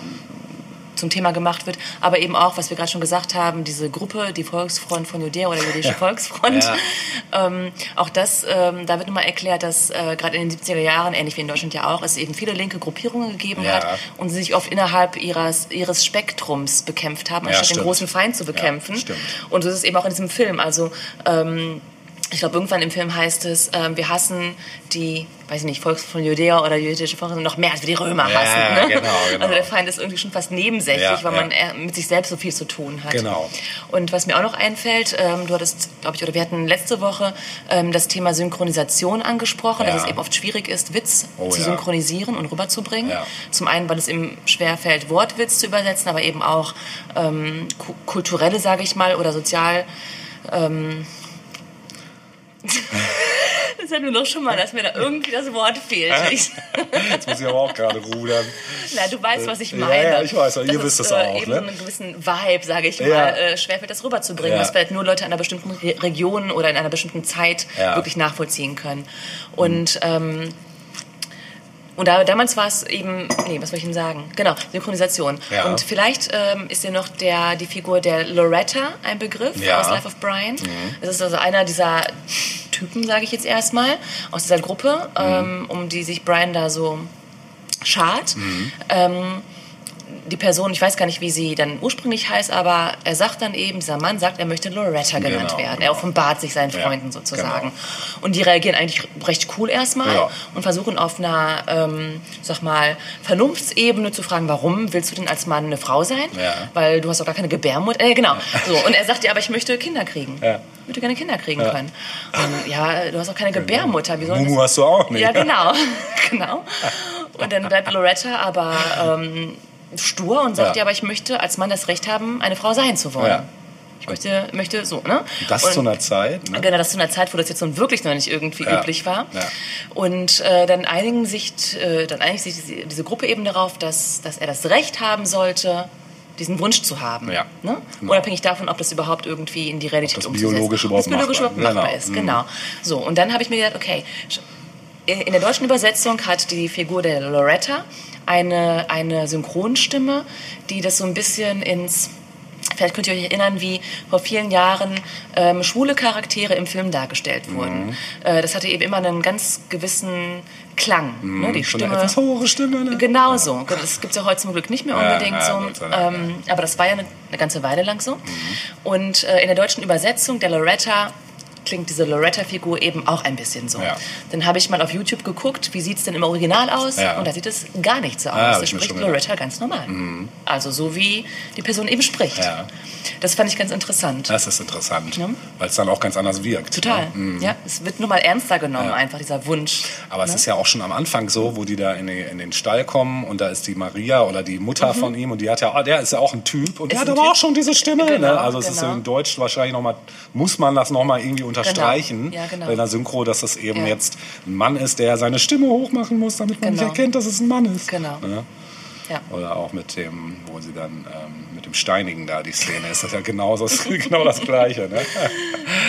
zum Thema gemacht wird, aber eben auch, was wir gerade schon gesagt haben, diese Gruppe, die Volksfront von Judäa oder Jüdische Volksfront, Ja. ähm, auch das, ähm, da wird nochmal erklärt, dass äh, gerade in den 70er Jahren, ähnlich wie in Deutschland ja auch, es eben viele linke Gruppierungen gegeben Ja. hat und sie sich oft innerhalb ihres, ihres Spektrums bekämpft haben, Ja, anstatt den großen Feind zu bekämpfen. Und so ist es eben auch in diesem Film. Also ähm, ich glaube, irgendwann im Film heißt es, ähm, wir hassen die, weiß ich nicht, Volks von Judäa oder jüdische Volk noch mehr, als wir die Römer Ja, hassen. Ne? genau, genau. Also der Feind ist irgendwie schon fast nebensächlich, Ja, weil ja. man mit sich selbst so viel zu tun hat. Genau. Und was mir auch noch einfällt, ähm, du hattest, glaube ich, oder wir hatten letzte Woche ähm, das Thema Synchronisation angesprochen, dass es eben oft schwierig ist, Witz Oh, zu synchronisieren und rüberzubringen. Zum einen, weil es eben schwerfällt, Wortwitz zu übersetzen, aber eben auch ähm, ku- kulturelle, sage ich mal, oder sozial. Ähm, das ist ja nur noch schon mal, dass mir da irgendwie das Wort fehlt. Jetzt muss ich aber auch gerade rudern. na, du weißt, was ich Ja, meine. ja, ich weiß, ihr Dass wisst es äh, auch, Eben ne? einen gewissen Vibe, sage ich Ja. mal, äh, schwerfällt, das rüberzubringen, Ja. was vielleicht nur Leute in einer bestimmten Re Region oder in einer bestimmten Zeit Ja. wirklich nachvollziehen können. Und ähm, Und da, damals war es eben, nee, was soll ich Ihnen sagen? Genau, Synchronisation. Ja. Und vielleicht ähm, ist dir noch der, die Figur der Loretta ein Begriff Ja. aus Life of Brian. Mhm. Das ist also einer dieser Typen, sage ich jetzt erstmal, aus dieser Gruppe, Mhm. ähm, um die sich Brian da so schart. Mhm. Ähm, die Person, ich weiß gar nicht, wie sie dann ursprünglich heißt, aber er sagt dann eben, dieser Mann sagt, er möchte Loretta genannt Genau, werden. genau. Er offenbart sich seinen Ja, Freunden sozusagen. genau. Und die reagieren eigentlich recht cool erstmal Ja. und versuchen auf einer, ähm, sag mal, Vernunftsebene zu fragen, warum willst du denn als Mann eine Frau sein? Ja. Weil du hast doch gar keine Gebärmutter. Äh, genau. So, und er sagt ja, aber ich möchte Kinder kriegen. Ja. Ich würde gerne Kinder kriegen können. Und, ja, du hast auch keine Gebärmutter. Wie soll Mumu hast du auch nicht. Ja, genau. genau. Und dann bleibt Loretta aber ähm, stur und sagt, Ja. ja. aber ich möchte als Mann das Recht haben, eine Frau sein zu wollen. Ja. Ich möchte, möchte so, ne? Das Und- zu einer Zeit. Ne? Genau, das zu einer Zeit, wo das jetzt nun wirklich noch nicht irgendwie Ja. üblich war. Ja. Und äh, dann einigen sich, äh, dann einigt sich diese, diese Gruppe eben darauf, dass, dass er das Recht haben sollte, diesen Wunsch zu haben. Ja. Ne? Genau. Unabhängig davon, ob das überhaupt irgendwie in die Realität das umzusetzen biologisch ob überhaupt das biologisch machbar- überhaupt machbar genau. ist. Mhm. Genau. So, und dann habe ich mir gedacht, okay, in der deutschen Übersetzung hat die Figur der Loretta eine, eine Synchronstimme, die das so ein bisschen ins Vielleicht könnt ihr euch erinnern, wie vor vielen Jahren ähm, schwule Charaktere im Film dargestellt Mhm. wurden. Äh, das hatte eben immer einen ganz gewissen Klang. Ne? Die Schon eine Stimme. etwas hohe Stimme. Ne? Genau so. Das gibt es ja heute zum Glück nicht mehr Ja, unbedingt ja, so. Gott sei Dank, Ähm, aber das war ja eine, eine ganze Weile lang Mhm. so. Und äh, in der deutschen Übersetzung der Loretta klingt diese Loretta-Figur eben auch ein bisschen so. Ja. Dann habe ich mal auf YouTube geguckt, wie sieht es denn im Original aus? Ja. Und da sieht es gar nicht so aus. Ah, da spricht. Loretta ganz normal. Also so wie die Person eben spricht. Ja. Das fand ich ganz interessant. Das ist interessant, weil es dann auch ganz anders wirkt. Total. Ne? Ja, es wird nur mal ernster genommen, einfach dieser Wunsch. Aber es ne? ist ja auch schon am Anfang so, wo die da in, die, in den Stall kommen und da ist die Maria oder die Mutter von ihm und die hat ja, ah, der ist ja auch ein Typ und der Mhm. Ist hat ein aber Typ. auch schon diese Stimme. Genau, ne? Also es ist genau. in Deutsch wahrscheinlich nochmal, muss man das nochmal irgendwie unterstreichen Ja, genau. bei der Synchro, dass das eben Ja. jetzt ein Mann ist, der seine Stimme hochmachen muss, damit man nicht Genau. erkennt, dass es ein Mann ist. Genau. Ja. Oder auch mit dem, wo sie dann ähm, mit dem Steinigen da die Szene ist, das ist ja genau das, genau das Gleiche. Ne?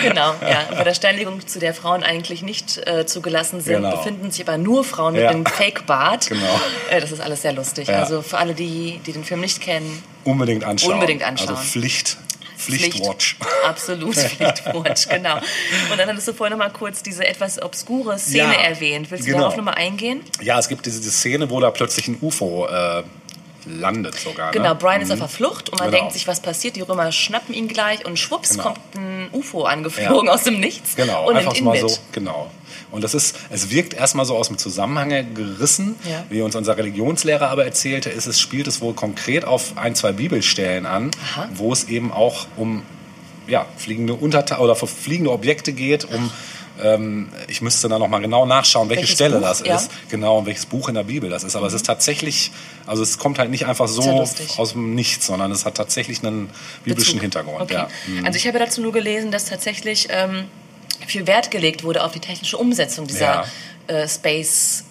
Genau, ja. Bei der Steinigung, zu der Frauen eigentlich nicht äh, zugelassen sind, Genau. befinden sich aber nur Frauen mit einem Fake-Bart. Genau. Äh, das ist alles sehr lustig. Also für alle, die, die den Film nicht kennen, Unbedingt anschauen. Unbedingt anschauen. Also Pflicht, Pflichtwatch. Absolut Pflichtwatch, genau. Und dann hattest du vorhin noch mal kurz diese etwas obskure Szene Ja, erwähnt. Willst du genau. darauf noch mal eingehen? Ja, es gibt diese, diese Szene, wo da plötzlich ein UFO äh, landet sogar. Genau, ne? Brian ist auf der Flucht und man Genau. denkt sich, was passiert? Die Römer schnappen ihn gleich und schwupps Genau. kommt ein UFO angeflogen aus dem Nichts Genau, und einfach mal mit. so, genau. Und das ist, es wirkt erstmal so aus dem Zusammenhang gerissen, Ja. wie uns unser Religionslehrer aber erzählte, ist es, spielt es wohl konkret auf ein, zwei Bibelstellen an, Aha. wo es eben auch um ja, fliegende Unterta oder für fliegende Objekte geht, um ähm, ich müsste da nochmal genau nachschauen, welche Welches Stelle Buch? das Ja. Mhm. ist, genau, und welches Buch in der Bibel das ist. Aber es ist tatsächlich, also es kommt halt nicht einfach so aus dem Nichts, sondern es hat tatsächlich einen biblischen Bezug. Hintergrund. Okay. Ja. Mhm. Also ich habe dazu nur gelesen, dass tatsächlich ähm, viel Wert gelegt wurde auf die technische Umsetzung dieser Ja. äh, Space.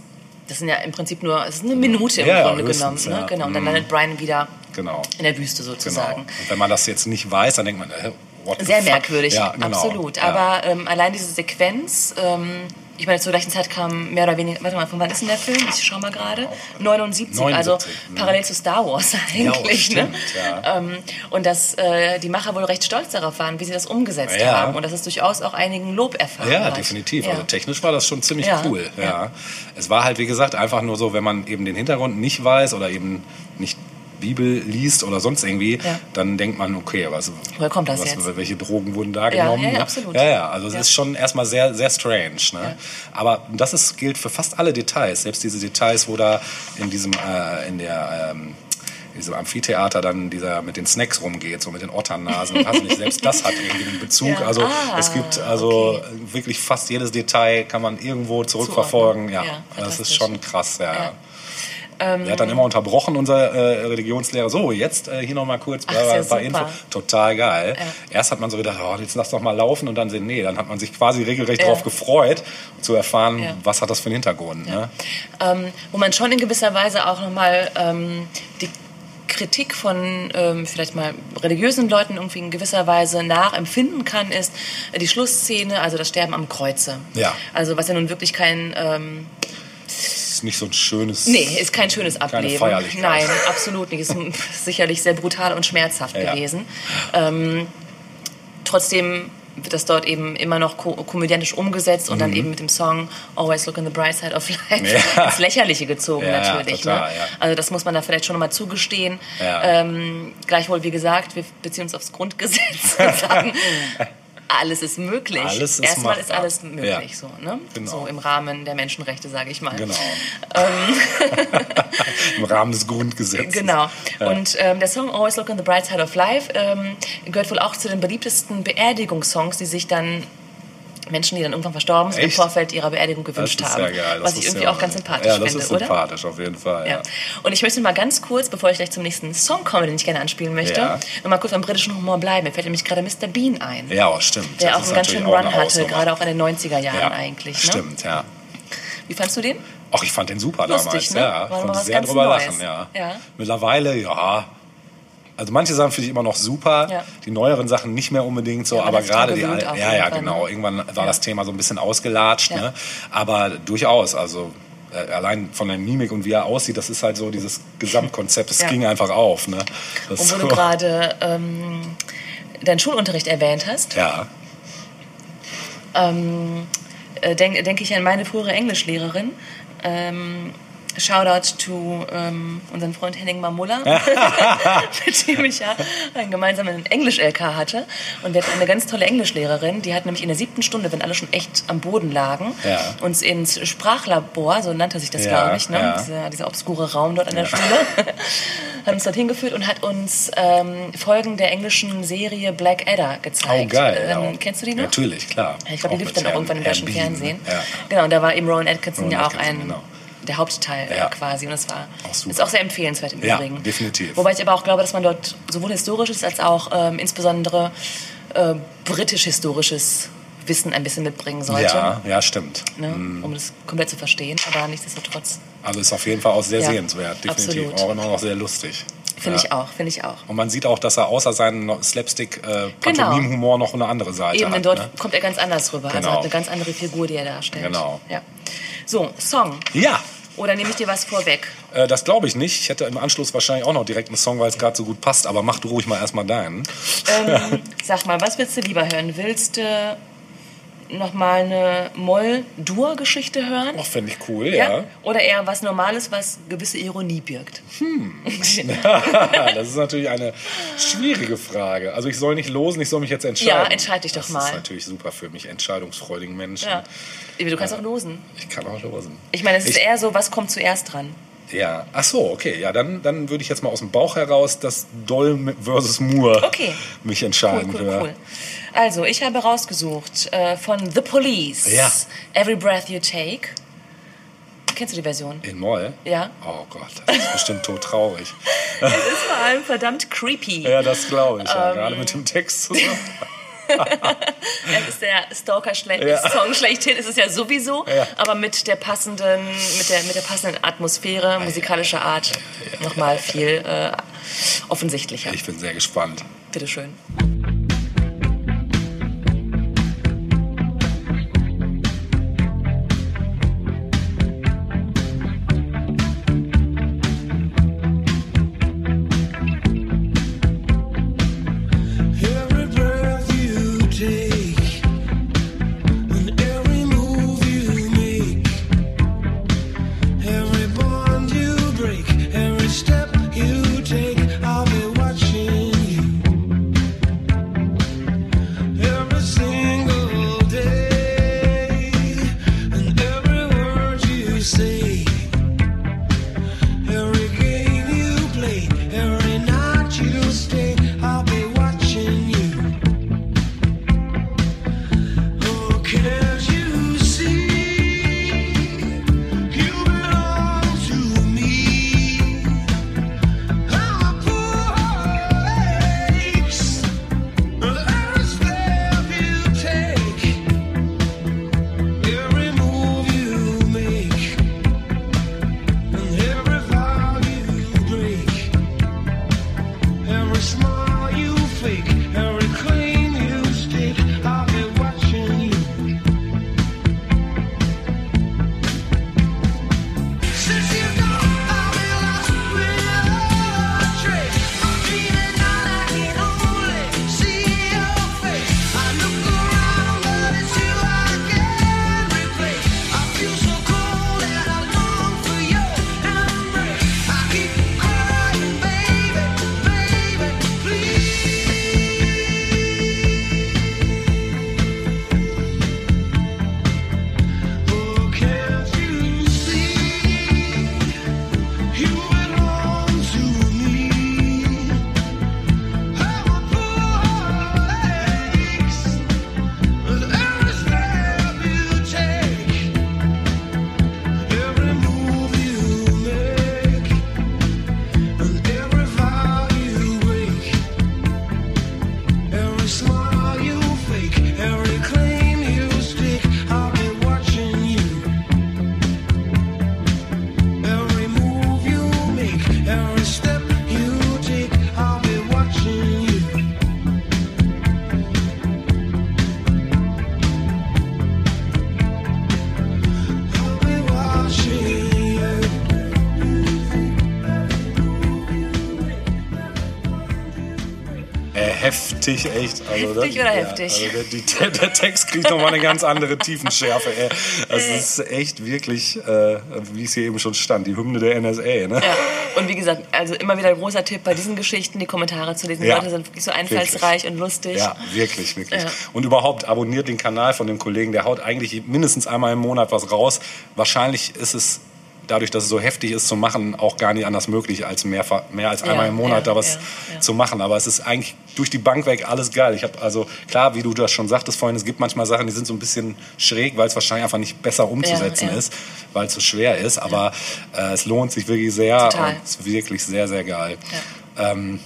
Das sind ja im Prinzip nur, es ist eine Minute im Ja, Grunde genommen. Ne? ja. Genau. Und dann Mhm. landet Brian wieder Genau. in der Wüste Genau. sozusagen. Und wenn man das jetzt nicht weiß, dann denkt man, äh, Sehr merkwürdig, Ja, genau. absolut. Ja. Aber ähm, allein diese Sequenz, ähm, ich meine, zur gleichen Zeit kam mehr oder weniger, warte mal, von wann ist denn der Film? Ich schau mal gerade. 79, also 79, mhm. parallel zu Star Wars eigentlich. stimmt, ne? ja. ähm, und dass äh, die Macher wohl recht stolz darauf waren, wie sie das umgesetzt Ja. haben. Und dass es durchaus auch einigen Lob erfahren Ja, hat. definitiv. Ja. Also technisch war das schon ziemlich Ja, cool. Ja. ja. Es war halt, wie gesagt, einfach nur so, wenn man eben den Hintergrund nicht weiß oder eben nicht Bibel liest oder sonst irgendwie, Ja. dann denkt man, okay, was, Woher kommt das was, jetzt? welche Drogen wurden da Ja, genommen? ja, ja, absolut. Ja, ja, also es ist schon erstmal sehr, sehr strange. Ne? Aber das ist, gilt für fast alle Details, selbst diese Details, wo da in diesem, äh, in der, ähm, in diesem Amphitheater dann dieser mit den Snacks rumgeht, so mit den Otternnasen und hast nicht, selbst das hat irgendwie einen Bezug. Ja. Also Ah, es gibt also okay. wirklich fast jedes Detail kann man irgendwo zurückverfolgen. Ja, Ja, das ist schon krass. Ja. Ja. Ähm, Er hat dann immer unterbrochen, unser äh, Religionslehrer. So, jetzt äh, hier nochmal kurz Ach, paar super. Info. Total geil. Ja. Erst hat man so gedacht, oh, jetzt lass doch mal laufen und dann sehen, nee, dann hat man sich quasi regelrecht Ja. darauf gefreut, zu erfahren, Ja. was hat das für einen Hintergrund. Ne? ähm, wo man schon in gewisser Weise auch nochmal ähm, die Kritik von ähm, vielleicht mal religiösen Leuten irgendwie in gewisser Weise nachempfinden kann, ist äh, die Schlussszene, also das Sterben am Kreuze. Ja. Also was ja nun wirklich kein ähm, ist nicht so ein schönes. Nee, ist kein schönes Ableben. Nein, absolut nicht. Ist sicherlich sehr brutal und schmerzhaft Ja. gewesen. Ähm, trotzdem wird das dort eben immer noch ko komödiantisch umgesetzt und dann eben mit dem Song Always Look on the Bright Side of Life Mhm. Ja. ins Lächerliche gezogen Ja, natürlich. total, ne? ja. Also das muss man da vielleicht schon nochmal zugestehen. Ähm, gleichwohl, wie gesagt, wir beziehen uns aufs Grundgesetz und sagen, alles ist möglich. Alles ist Erstmal ist machbar. alles möglich, Ja. so, ne? Genau. so im Rahmen der Menschenrechte, sage ich mal. Genau. Ähm. Im Rahmen des Grundgesetzes. Genau. Ja. Und ähm, der Song Always Look on the Bright Side of Life ähm, gehört wohl auch zu den beliebtesten Beerdigungssongs, die sich dann Menschen, die dann irgendwann verstorben sind, im Echt? Vorfeld ihrer Beerdigung gewünscht haben. ja geil. Was ich irgendwie ja- auch ganz sympathisch Ja, das finde, ist oder? sympathisch auf jeden Fall. Ja. Und ich möchte mal ganz kurz, bevor ich gleich zum nächsten Song komme, den ich gerne anspielen möchte, Ja. noch mal kurz beim britischen Humor bleiben. Mir fällt nämlich gerade Mr. Bean ein. Ja, oh, stimmt. Der Das auch einen ganz schönen Run hatte, gerade auch in den 90er Jahren ja, eigentlich. Ne? Stimmt, ja. Wie fandst du den? Ach, ich fand den super Lustig, damals. ne? Ja, ich konnte sehr drüber Neues. lachen. Ja. Mittlerweile, ja. Also manche Sachen finde ich immer noch super, Ja. die neueren Sachen nicht mehr unbedingt so, Ja, aber gerade die alten, ja, ja, Fall, genau. ne? Irgendwann war das Thema so ein bisschen ausgelatscht, ne? aber durchaus, also äh, allein von der Mimik und wie er aussieht, das ist halt so dieses Gesamtkonzept, es ging einfach auf. Ne? Das Und wo so- du gerade ähm, deinen Schulunterricht erwähnt hast, Ja, ähm, äh, denke denk ich an meine frühere Englischlehrerin. Ähm, Shoutout to ähm, unseren Freund Henning Mamulla, mit dem ich ja einen gemeinsamen Englisch-LK hatte. Und wir hatten eine ganz tolle Englischlehrerin, die hat nämlich in der siebten Stunde, wenn alle schon echt am Boden lagen, Ja. uns ins Sprachlabor, so nannte sich das, Ja, glaube ich, ne? ja. dieser, dieser obskure Raum dort an der Schule, hat uns dorthin geführt und hat uns ähm, Folgen der englischen Serie Black Adder gezeigt. oh geil. Ähm. Kennst du die noch? Natürlich, klar. Ich glaube, die lief dann auch irgendwann im deutschen Fernsehen. Genau, und da war eben Rowan Atkinson Rowan ja auch Atkinson, ein, genau. Der Hauptteil Ja. äh, quasi. Und das war Auch ist auch sehr empfehlenswert im Ja, Übrigen. definitiv. Wobei ich aber auch glaube, dass man dort sowohl historisches als auch ähm, insbesondere äh, britisch-historisches Wissen ein bisschen mitbringen sollte. Ja, ja, stimmt. Ne? Um das komplett zu verstehen, aber nichtsdestotrotz. Also ist auf jeden Fall auch sehr Ja, sehenswert, definitiv. absolut. Auch immer noch sehr lustig. Finde Ja. ich auch, finde ich auch. Und man sieht auch, dass er außer seinem Slapstick äh, Pantomim-Humor noch eine andere Seite Genau. Eben, hat. dort Ne? kommt er ganz anders rüber. Also Genau. hat eine ganz andere Figur, die er darstellt. Genau. Ja. So, Song. Ja, Oder nehme ich dir was vorweg? äh, das glaube ich nicht. Ich hätte im Anschluss wahrscheinlich auch noch direkt einen Song, weil es gerade so gut passt. Aber mach du ruhig mal erstmal deinen. Ähm, sag mal, was willst du lieber hören? Willst du noch mal eine Moll-Dur-Geschichte hören? Ach, finde ich cool, ja. Oder eher was Normales, was gewisse Ironie birgt? das ist natürlich eine schwierige Frage. Also ich soll nicht losen, ich soll mich jetzt entscheiden. Ja, entscheid dich doch mal. Das ist natürlich super für mich, entscheidungsfreudigen Menschen. ja. Du kannst auch losen. Ich kann auch losen. Ich meine, es ist Ich- eher so, was kommt zuerst dran? Ja, ach so, okay. Ja, dann, dann würde ich jetzt mal aus dem Bauch heraus das Doll versus Moore Okay. mich Cool, entscheiden. cool, ja. cool. Also, ich habe rausgesucht äh, von The Police. Ja. Every Breath You Take. Kennst du die Version? In Moll? Ja. Oh Gott, das ist bestimmt tottraurig. Das ist vor allem verdammt creepy. Ja, das glaube ich. Ja. Ähm. Gerade mit dem Text zusammen. Es ist der Stalker-Song Ja. schlechthin, ist es ja sowieso, Ja. aber mit der passenden, mit der, mit der passenden Atmosphäre, musikalischer Art nochmal viel äh, offensichtlicher. Ich bin sehr gespannt. Bitteschön. Every heftig, echt. Also, Heftig oder heftig? Also der, der, der Text kriegt nochmal eine ganz andere Tiefenschärfe. Ey. Also es ist echt wirklich, äh, wie es hier eben schon stand, die Hymne der NSA. Ne? Ja. Und wie gesagt, also immer wieder ein großer Tipp bei diesen Geschichten, die Kommentare zu lesen. Die Ja. Leute sind wirklich so einfallsreich und lustig. Ja, wirklich, wirklich. Ja. Und überhaupt abonniert den Kanal von dem Kollegen, der haut eigentlich mindestens einmal im Monat was raus. Wahrscheinlich ist es dadurch, dass es so heftig ist zu machen, auch gar nicht anders möglich, als mehr, mehr als einmal Ja, im Monat ja, da was ja, zu machen. Aber es ist eigentlich durch die Bank weg alles geil. Ich habe also klar, wie du das schon sagtest vorhin, es gibt manchmal Sachen, die sind so ein bisschen schräg, weil es wahrscheinlich einfach nicht besser umzusetzen ist, weil es so schwer ist. Aber äh, es lohnt sich wirklich sehr Total. und es ist wirklich sehr, sehr geil. Ähm,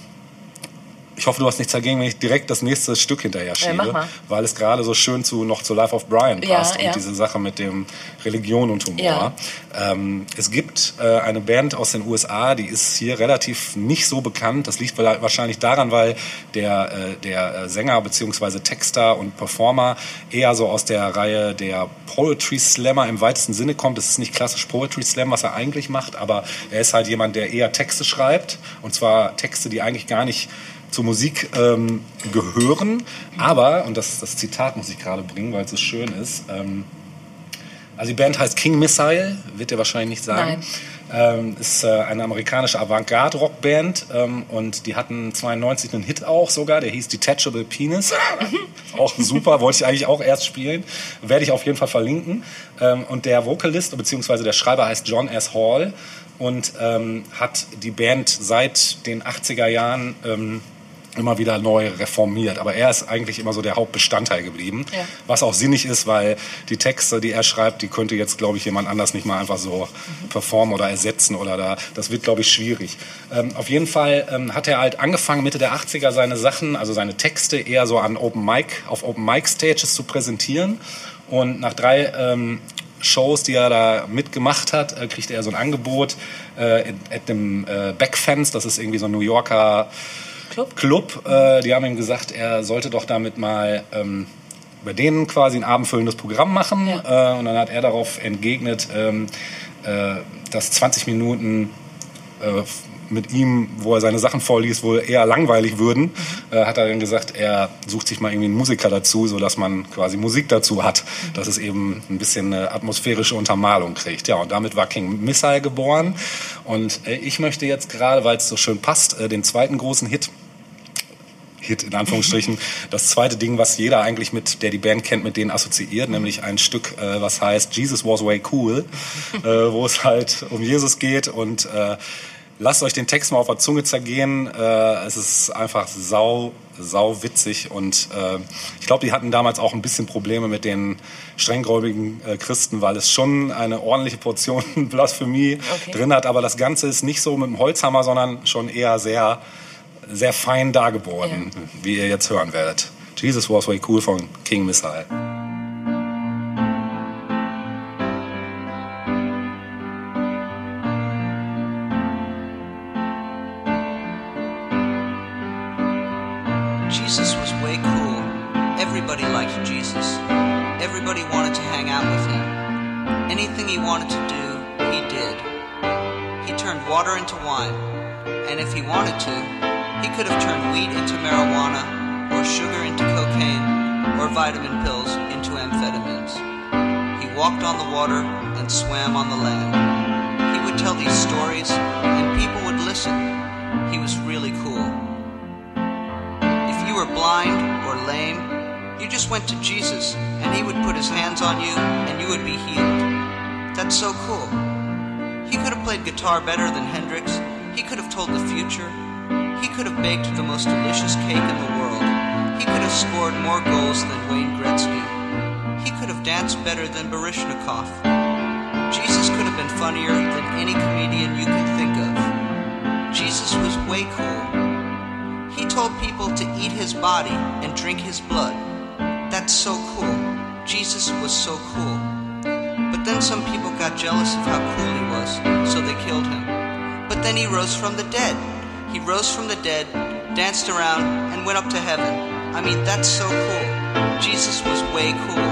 ich hoffe, du hast nichts dagegen, wenn ich direkt das nächste Stück hinterher schiebe, mal. weil es gerade so schön zu noch zu Life of Brian Ja, passt ja. und diese Sache mit dem Religion und Humor. Ja. Ähm, es gibt äh, eine Band aus den USA, die ist hier relativ nicht so bekannt. Das liegt wa- wahrscheinlich daran, weil der, äh, der äh, Sänger bzw. Texter und Performer eher so aus der Reihe der Poetry Slammer im weitesten Sinne kommt. Es ist nicht klassisch Poetry Slam, was er eigentlich macht, aber er ist halt jemand, der eher Texte schreibt und zwar Texte, die eigentlich gar nicht zur Musik ähm, gehören, aber, und das, das Zitat muss ich gerade bringen, weil es so schön ist, ähm, also die Band heißt King Missile, wird ihr wahrscheinlich nicht sagen. Ähm, ist äh, eine amerikanische Avantgarde-Rockband ähm, und die hatten 92 einen Hit auch sogar, der hieß Detachable Penis. auch super, wollte ich eigentlich auch erst spielen. Werde ich auf jeden Fall verlinken. Ähm, und der Vocalist bzw. der Schreiber heißt John S. Hall und ähm, hat die Band seit den 80er Jahren immer wieder neu reformiert. Aber er ist eigentlich immer so der Hauptbestandteil geblieben. Ja. Was auch sinnig ist, weil die Texte, die er schreibt, die könnte jetzt, glaube ich, jemand anders nicht mal einfach so performen oder ersetzen oder da. Das wird, glaube ich, schwierig. Ähm, auf jeden Fall ähm, hat er halt angefangen, Mitte der 80er seine Sachen, also seine Texte eher so an Open Mic, auf Open Mic Stages zu präsentieren. Und nach drei ähm, Shows, die er da mitgemacht hat, äh, kriegte er so ein Angebot äh, at dem äh, Backfence, das ist irgendwie so ein New Yorker Club? Club. Äh, die haben ihm gesagt, er sollte doch damit mal ähm, bei denen quasi ein abendfüllendes Programm machen. Ja. Äh, und dann hat er darauf entgegnet, ähm, äh, dass 20 Minuten äh, mit ihm, wo er seine Sachen vorliest, wohl eher langweilig würden, äh, hat er dann gesagt, er sucht sich mal irgendwie einen Musiker dazu, sodass man quasi Musik dazu hat, dass es eben ein bisschen eine atmosphärische Untermalung kriegt. Ja, und damit war King Missile geboren. Und äh, ich möchte jetzt gerade, weil es so schön passt, äh, den zweiten großen Hit Hit in Anführungsstrichen. Das zweite Ding, was jeder eigentlich mit, der die Band kennt, mit denen assoziiert, nämlich ein Stück, äh, was heißt Jesus was way cool, äh, wo es halt um Jesus geht und äh, lasst euch den Text mal auf der Zunge zergehen. Äh, es ist einfach sau, sau witzig und äh, ich glaube, die hatten damals auch ein bisschen Probleme mit den strenggläubigen äh, Christen, weil es schon eine ordentliche Portion Blasphemie Okay. drin hat, aber das Ganze ist nicht so mit dem Holzhammer, sondern schon eher sehr sehr fein dargeboren, wie ihr jetzt hören werdet. Jesus was way cool von King Missile. Everybody wanted to hang out with him. Anything he wanted to do, he did. He turned water into wine, and if he wanted to, he could have turned wheat into marijuana, or sugar into cocaine, or vitamin pills into amphetamines. He walked on the water and swam on the land. He would tell these stories, and people would listen. He was really cool. If you were blind or lame, you just went to Jesus and he would put his hands on you and you would be healed. That's so cool. He could have played guitar better than Hendrix. He could have told the future. He could have baked the most delicious cake in the world. He could have scored more goals than Wayne Gretzky. He could have danced better than Barishnikov. Jesus could have been funnier than any comedian you can think of. Jesus was way cool. He told people to eat his body and drink his blood. That's so cool. Jesus was so cool. But then some people got jealous of how cool he was, so they killed him. But then he rose from the dead. He rose from the dead, danced around, and went up to heaven. I mean, that's so cool. Jesus was way cool.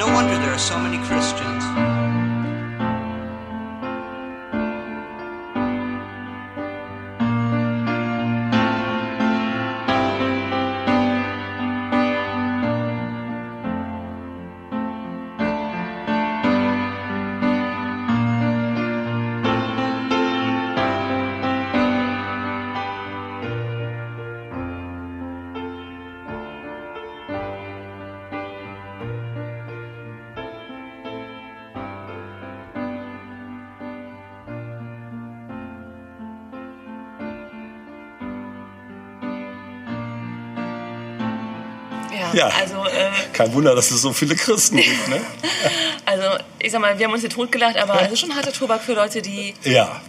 No wonder there are so many Christians. Ja. Also, äh, Kein Wunder, dass es so viele Christen gibt, ne? also, ich sag mal, wir haben uns hier totgelacht, aber es ist schon harter Tobak für Leute, die Ja.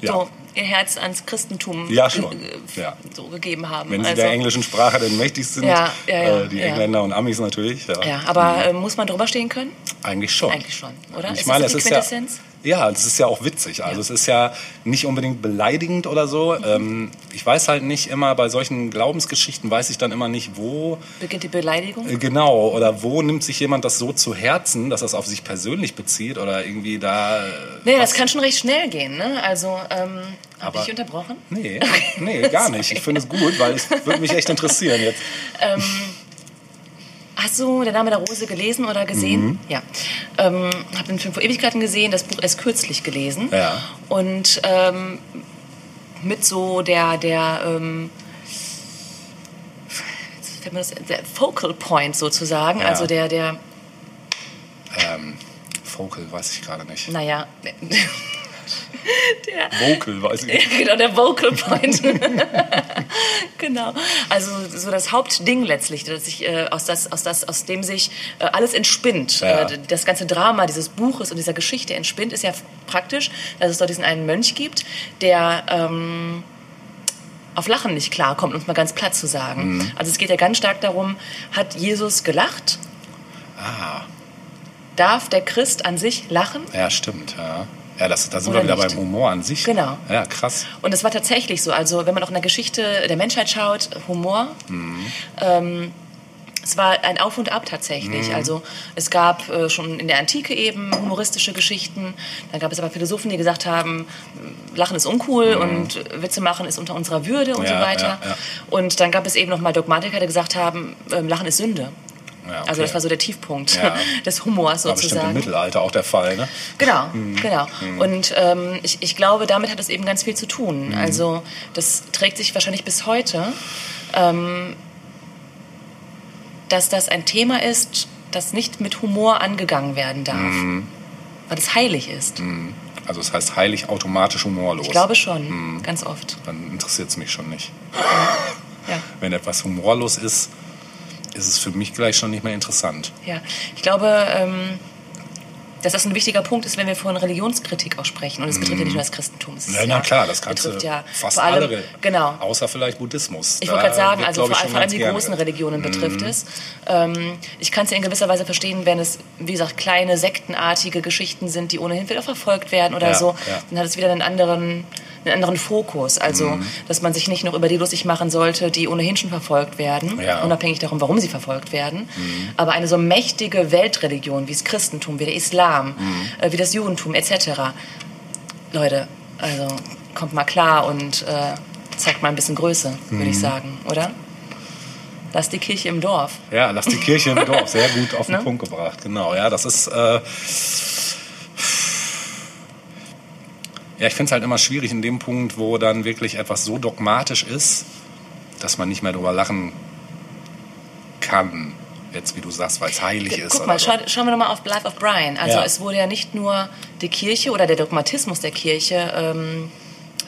Ja. so ihr Herz ans Christentum Ja, schon. ge- Ja. so gegeben haben. Wenn sie also, der englischen Sprache denn mächtig sind, Ja, ja, ja, äh, die. Engländer und Amis natürlich, ja. Aber äh, muss man drüber stehen können? Eigentlich schon. Eigentlich schon, oder? Ich Ist meine, das es so ist die ja? Ja, das ist ja auch witzig. Also es ist ja nicht unbedingt beleidigend oder so. Mhm. Ähm, ich weiß halt nicht immer, bei solchen Glaubensgeschichten weiß ich dann immer nicht, wo Beginnt die Beleidigung? äh, genau oder wo nimmt sich jemand das so zu Herzen, dass das auf sich persönlich bezieht oder irgendwie da. äh, Nee, was- das kann schon recht schnell gehen, ne? Also, ähm, habe ich unterbrochen? Nee, nee, gar nicht. Ich finde es gut, weil es würde mich echt interessieren jetzt. Hast du Der Name der Rose gelesen oder gesehen? Mhm. Ja. Ähm, habe den Film vor Ewigkeiten gesehen, das Buch erst kürzlich gelesen. Ja. Und ähm, mit so der, der, ähm, das, der Focal Point sozusagen, Ja. also der, der, Ähm, Vocal weiß ich gerade nicht. naja, der, Vocal weiß ich nicht. genau, der Vocal Point. genau. Also so das Hauptding letztlich, dass sich äh, aus, das, aus, das, aus dem sich äh, alles entspinnt. Ja. Äh, das ganze Drama dieses Buches und dieser Geschichte entspinnt, ist ja praktisch, dass es dort diesen einen Mönch gibt, der ähm, auf Lachen nicht klarkommt, um es mal ganz platt zu sagen. Mhm. Also es geht ja ganz stark darum, hat Jesus gelacht? Ah, Darf der Christ an sich lachen? ja, stimmt. Ja, ja das, da sind wir wieder nicht. beim Humor an sich. Genau. Ja, krass. Und es war tatsächlich so. Also wenn man auch in der Geschichte der Menschheit schaut, Humor. Ähm, es war ein Auf und Ab tatsächlich. Also es gab äh, schon in der Antike eben humoristische Geschichten. Dann gab es aber Philosophen, die gesagt haben, Lachen ist uncool und Witze machen ist unter unserer Würde und Ja, so weiter. ja, ja. Und dann gab es eben noch mal Dogmatiker, die gesagt haben, ähm, Lachen ist Sünde. Ja, okay. Also das war so der Tiefpunkt Ja. des Humors war bestimmt im sozusagen. Mittelalter auch der Fall, ne? Genau, Mhm. genau. Und ähm, ich, ich glaube, damit hat es eben ganz viel zu tun. Mhm. Also das trägt sich wahrscheinlich bis heute, ähm, dass das ein Thema ist, das nicht mit Humor angegangen werden darf, Mhm. weil es heilig ist. Also es heißt heilig automatisch humorlos. Ich glaube schon, Mhm. ganz oft. Dann interessiert es mich schon nicht. Ja. Wenn etwas humorlos ist, ist es für mich gleich schon nicht mehr interessant. Ja, ich glaube, ähm, dass das ein wichtiger Punkt ist, wenn wir von Religionskritik auch sprechen. Und es betrifft ja nicht nur das Christentum. Es ist Ja, na klar, das kannst betrifft ja fast allem, alle, Genau. außer vielleicht Buddhismus. Ich wollte gerade sagen, wird, also vor, vor allem die gerne. großen Religionen betrifft es. Ähm, ich kann es ja in gewisser Weise verstehen, wenn es, wie gesagt, kleine sektenartige Geschichten sind, die ohnehin wieder verfolgt werden oder Ja, so. ja. Dann hat es wieder einen anderen, einen anderen Fokus. Also, Mhm. dass man sich nicht noch über die lustig machen sollte, die ohnehin schon verfolgt werden, Ja. Mhm. unabhängig darum, warum sie verfolgt werden. Aber eine so mächtige Weltreligion wie das Christentum, wie der Islam, Mhm. äh, wie das Judentum etc. Leute, also kommt mal klar und äh, zeigt mal ein bisschen Größe, würde Mhm. ich sagen, oder? Lass die Kirche im Dorf. Ja, lass die Kirche im Dorf. Sehr gut auf den Ne? Punkt gebracht. Genau, ja, das ist. Äh, ja, ich finde es halt immer schwierig in dem Punkt, wo dann wirklich etwas so dogmatisch ist, dass man nicht mehr drüber lachen kann. Jetzt, wie du sagst, weil es heilig ist. Guck mal, so. schau, schauen wir nochmal auf Life of Brian. Also Ja. es wurde ja nicht nur die Kirche oder der Dogmatismus der Kirche ähm,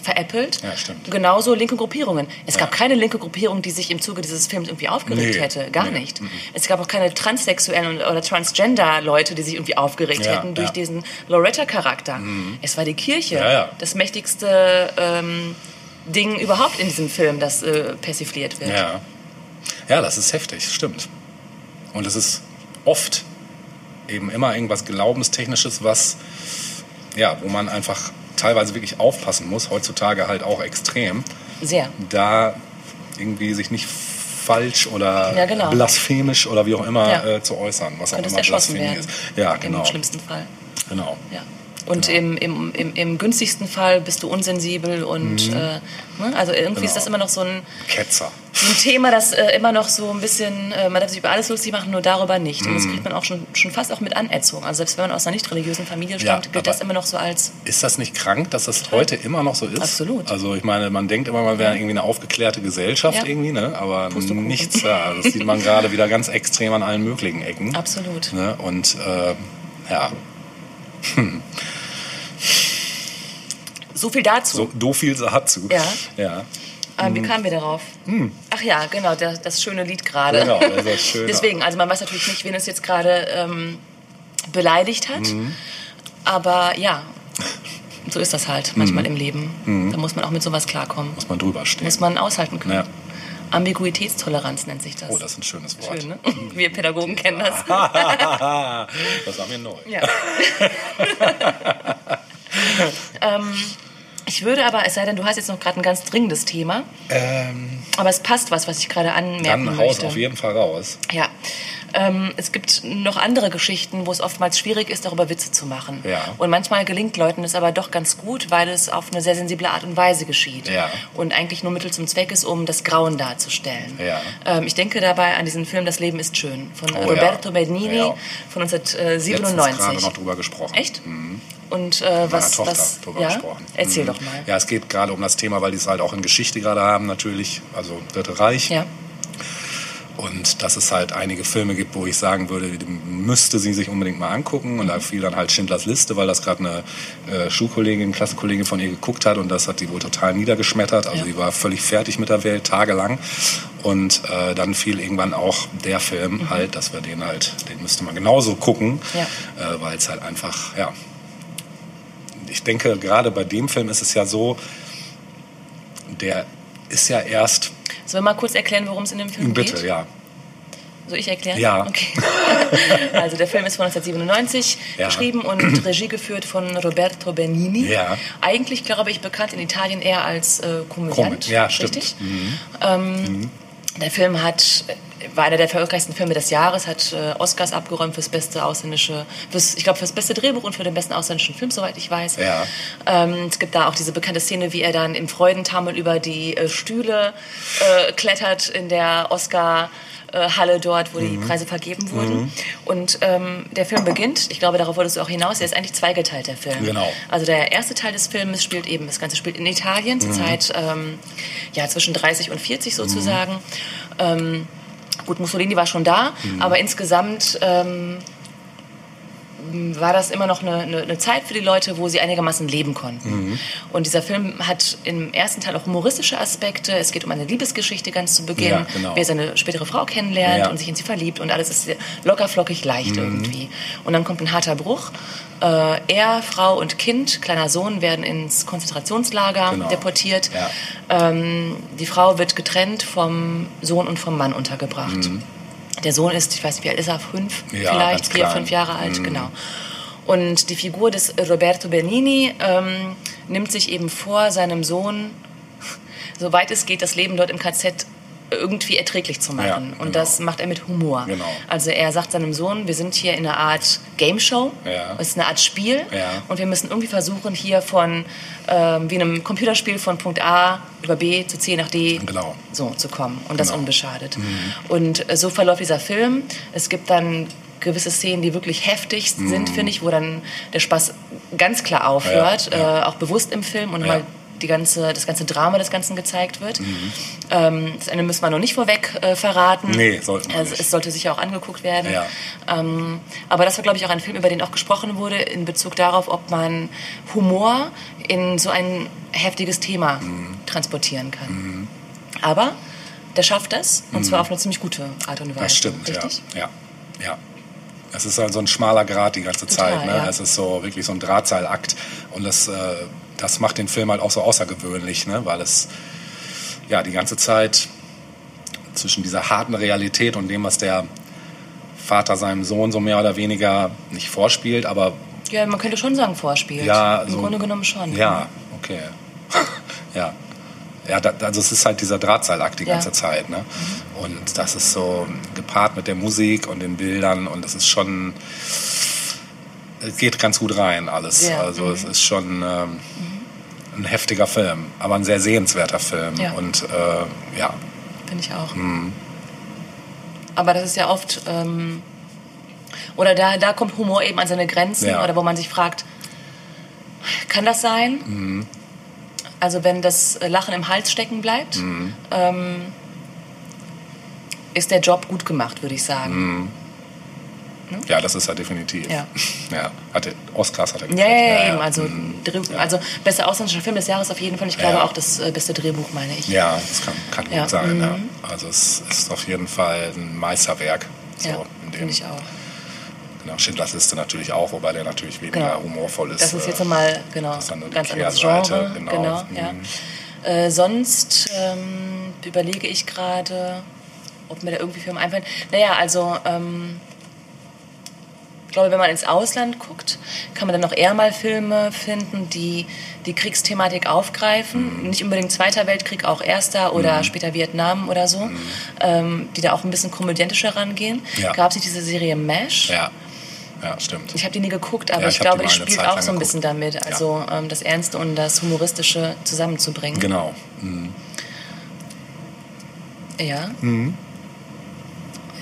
veräppelt. Ja, stimmt. Genauso linke Gruppierungen. Es Ja. gab keine linke Gruppierung, die sich im Zuge dieses Films irgendwie aufgeregt Nee, hätte. Gar nee, nicht. Es gab auch keine transsexuellen oder Transgender-Leute, die sich irgendwie aufgeregt Ja, hätten durch ja. Mhm. diesen Loretta-Charakter. Es war die Kirche. Das mächtigste ähm, Ding überhaupt in diesem Film, das äh, persifliert wird. Ja. ja, das ist heftig, stimmt. Und es ist oft eben immer irgendwas Glaubenstechnisches, was, ja, wo man einfach teilweise wirklich aufpassen muss, heutzutage halt auch extrem, Sehr. da irgendwie sich nicht falsch oder Ja, genau. blasphemisch oder wie auch immer Ja. äh, zu äußern, was auch Könntest immer erschossen Blasphemie werden. ist. Ja, genau. Im schlimmsten Fall. genau. Ja. Und im, im, im, im günstigsten Fall bist du unsensibel und äh, ne? also irgendwie ist Genau. das immer noch so ein, Ketzer. so ein Thema, das äh, immer noch so ein bisschen, äh, man darf sich über alles lustig machen, nur darüber nicht. Und das Mhm. kriegt man auch schon, schon fast auch mit Anerziehung. Also selbst wenn man aus einer nicht religiösen Familie Ja, stammt, gilt aber- das immer noch so als Ist das nicht krank, dass das heute immer noch so ist? Absolut. Also ich meine, man denkt immer, man wäre irgendwie eine aufgeklärte Gesellschaft Ja. irgendwie, ne? aber nichts da. Das sieht man gerade wieder ganz extrem an allen möglichen Ecken. absolut. Ne? Und äh, ja, So viel dazu. so, so viel dazu. Ja. ja. Ähm, wie kamen wir darauf? Ach ja, genau, das, das schöne Lied gerade. Hm. Genau, das ist das Schöne. Deswegen, also man weiß natürlich nicht, wen es jetzt gerade ähm, beleidigt hat. Mhm. Aber ja, so ist das halt manchmal Mhm. im Leben. Da muss man auch mit sowas klarkommen. Muss man drüber stehen. Muss man aushalten können. Ja. Ambiguitätstoleranz nennt sich das. Oh, das ist ein schönes Wort. Schön, ne? Wir Pädagogen kennen das. das war mir neu. Ja. ähm, ich würde aber, es sei denn, du hast jetzt noch gerade ein ganz dringendes Thema, Ähm, aber es passt was, was ich gerade anmerken dann haus möchte. auf jeden Fall raus. Ja. Ähm, es gibt noch andere Geschichten, wo es oftmals schwierig ist, darüber Witze zu machen. Ja. Und manchmal gelingt Leuten es aber doch ganz gut, weil es auf eine sehr sensible Art und Weise geschieht. Ja. Und eigentlich nur Mittel zum Zweck ist, um das Grauen darzustellen. Ja. Ähm, ich denke dabei an diesen Film Das Leben ist schön von Oh, Roberto Ja. von Letztens gerade 1997. noch drüber gesprochen. Echt? Mhm. Und äh, was, Tochter was ja? gesprochen. Erzähl Mhm. doch mal. Ja, es geht gerade um das Thema, weil die es halt auch in Geschichte gerade haben, natürlich. Also Dritte Reich. Ja. Und dass es halt einige Filme gibt, wo ich sagen würde, die müsste sie sich unbedingt mal angucken. Und da fiel dann halt Schindlers Liste, weil das gerade eine äh, Schulkollegin, Klassenkollegin von ihr geguckt hat. Und das hat die wohl total niedergeschmettert. Also Ja. die war völlig fertig mit der Welt, tagelang. Und äh, dann fiel irgendwann auch der Film halt, dass wir den halt, den müsste man genauso gucken. Ja. Äh, weil es halt einfach, ja. Ich denke, gerade bei dem Film ist es ja so, der ist ja erst, Sollen wir mal kurz erklären, worum es in dem Film geht? bitte, ja. Soll ich erklären? Ja. Okay. also der Film ist von 1997 Ja. geschrieben und Regie geführt von Roberto Benigni. Ja. Eigentlich, glaube ich, bekannt in Italien eher als äh, Komödiant. Kom- ja, stimmt. Richtig? Ähm, Der Film hat, war einer der erfolgreichsten Filme des Jahres, hat äh, Oscars abgeräumt fürs beste ausländische, fürs, ich glaube fürs beste Drehbuch und für den besten ausländischen Film, soweit ich weiß. Ja. Ähm, es gibt da auch diese bekannte Szene, wie er dann im Freudentaumel über die äh, Stühle äh, klettert in der Oscar. Äh, Halle dort, wo die Mhm. Preise vergeben wurden. Und ähm, der Film beginnt, ich glaube, darauf wolltest du auch hinaus, er ist eigentlich zweigeteilt, der Film. Genau. Also der erste Teil des Films spielt eben, das Ganze spielt in Italien, zur Zeit ähm, ja, zwischen 30 und 40 sozusagen. Ähm, gut, Mussolini war schon da, aber insgesamt ähm, war das immer noch eine, eine, eine Zeit für die Leute, wo sie einigermaßen leben konnten. Und dieser Film hat im ersten Teil auch humoristische Aspekte. Es geht um eine Liebesgeschichte ganz zu Beginn, Ja, genau. wie er seine spätere Frau kennenlernt Ja. Mhm. und sich in sie verliebt und alles ist locker, flockig, leicht irgendwie. Und dann kommt ein harter Bruch. Äh, er, Frau und Kind, kleiner Sohn, werden ins Konzentrationslager Genau. deportiert. Ja. Ähm, die Frau wird getrennt vom Sohn und vom Mann untergebracht. Der Sohn ist, ich weiß nicht, wie alt ist er, fünf. Ja, vielleicht, vier, klein. fünf Jahre alt, Mhm. genau. Und die Figur des Roberto Bernini ähm, nimmt sich eben vor, seinem Sohn, soweit es geht, das Leben dort im KZ irgendwie erträglich zu machen. Ja, Und genau. das macht er mit Humor. Genau. Also er sagt seinem Sohn, wir sind hier in einer Art Game Show, Ja. es ist eine Art Spiel Ja. und wir müssen irgendwie versuchen, hier von, ähm, wie in einem Computerspiel, von Punkt A über B zu C nach D Genau. so zu kommen und das Genau. unbeschadet. Und äh, so verläuft dieser Film. Es gibt dann gewisse Szenen, die wirklich heftig sind, finde ich, wo dann der Spaß ganz klar aufhört, Mhm. Ja, ja. Äh, auch bewusst im Film und Ja. mal die ganze, das ganze Drama des Ganzen gezeigt wird. Mhm. Ähm, das Ende müssen wir noch nicht vorweg äh, verraten. Nee, sollten wir also, nicht. Es sollte sicher auch angeguckt werden. Ja. Ähm, aber das war, glaube ich, auch ein Film, über den auch gesprochen wurde, in Bezug darauf, ob man Humor in so ein heftiges Thema Mhm. transportieren kann. Aber der schafft das, und zwar auf eine ziemlich gute Art und Weise. Mhm. Das stimmt, richtig? ja. ja. Ja. Es ist halt so ein schmaler Grat die ganze Total, Zeit. Ne? ja. Es ist so wirklich so ein Drahtseilakt. Und das, äh, das macht den Film halt auch so außergewöhnlich, ne? weil es ja die ganze Zeit zwischen dieser harten Realität und dem, was der Vater seinem Sohn so mehr oder weniger nicht vorspielt, aber Ja, man könnte schon sagen, vorspielt. ja, Im so, Grunde genommen schon. Ja, okay. ja. Ja, da, also es ist halt dieser Drahtseilakt die Ja. ganze Zeit. Ne? Und das ist so gepaart mit der Musik und den Bildern und das ist schon, es geht ganz gut rein alles. Sehr, Also mhm. es ist schon ähm, ein heftiger Film, aber ein sehr sehenswerter Film. Ja. Und äh, ja, Finde ich auch. Mhm. Aber das ist ja oft, ähm, oder da, da kommt Humor eben an seine Grenzen, Ja. oder wo man sich fragt, kann das sein? Mhm. Also wenn das Lachen im Hals stecken bleibt, Mhm. ähm, ist der Job gut gemacht, würde ich sagen. Mhm. Ja, das ist er definitiv. Ja. ja hatte, Oscars hat er Ja, gekriegt. ja, ja, eben. Also, Mhm. Also bester ausländischer Film des Jahres auf jeden Fall. Ich glaube Ja. auch das äh, beste Drehbuch, meine ich. Ja, das kann, kann gut Ja, sein. mhm. Ja. Also es ist auf jeden Fall ein Meisterwerk. So, Ja, finde ich auch. Genau, Schindlers Liste natürlich auch, wobei der natürlich weniger Genau. humorvoll ist. Das ist äh, jetzt nochmal, genau, das ist eine ganz anderes Genre. genau. Genau, Mhm. ja. Äh, sonst ähm, überlege ich gerade, ob mir da irgendwie Filme einfallen. Naja, also ähm, ich glaube, wenn man ins Ausland guckt, kann man dann noch eher mal Filme finden, die die Kriegsthematik aufgreifen. Mhm. Nicht unbedingt Zweiter Weltkrieg, auch Erster oder später Vietnam oder so, ähm, die da auch ein bisschen komödiantischer rangehen. Mhm. Ja. Gab es nicht diese Serie MASH? Ja, ja, stimmt. Ich habe die nie geguckt, aber Ja, ich, ich glaube, die die spielt auch so ein geguckt. bisschen damit, also ähm, das Ernste und das Humoristische zusammenzubringen. Genau. Mhm. Ja.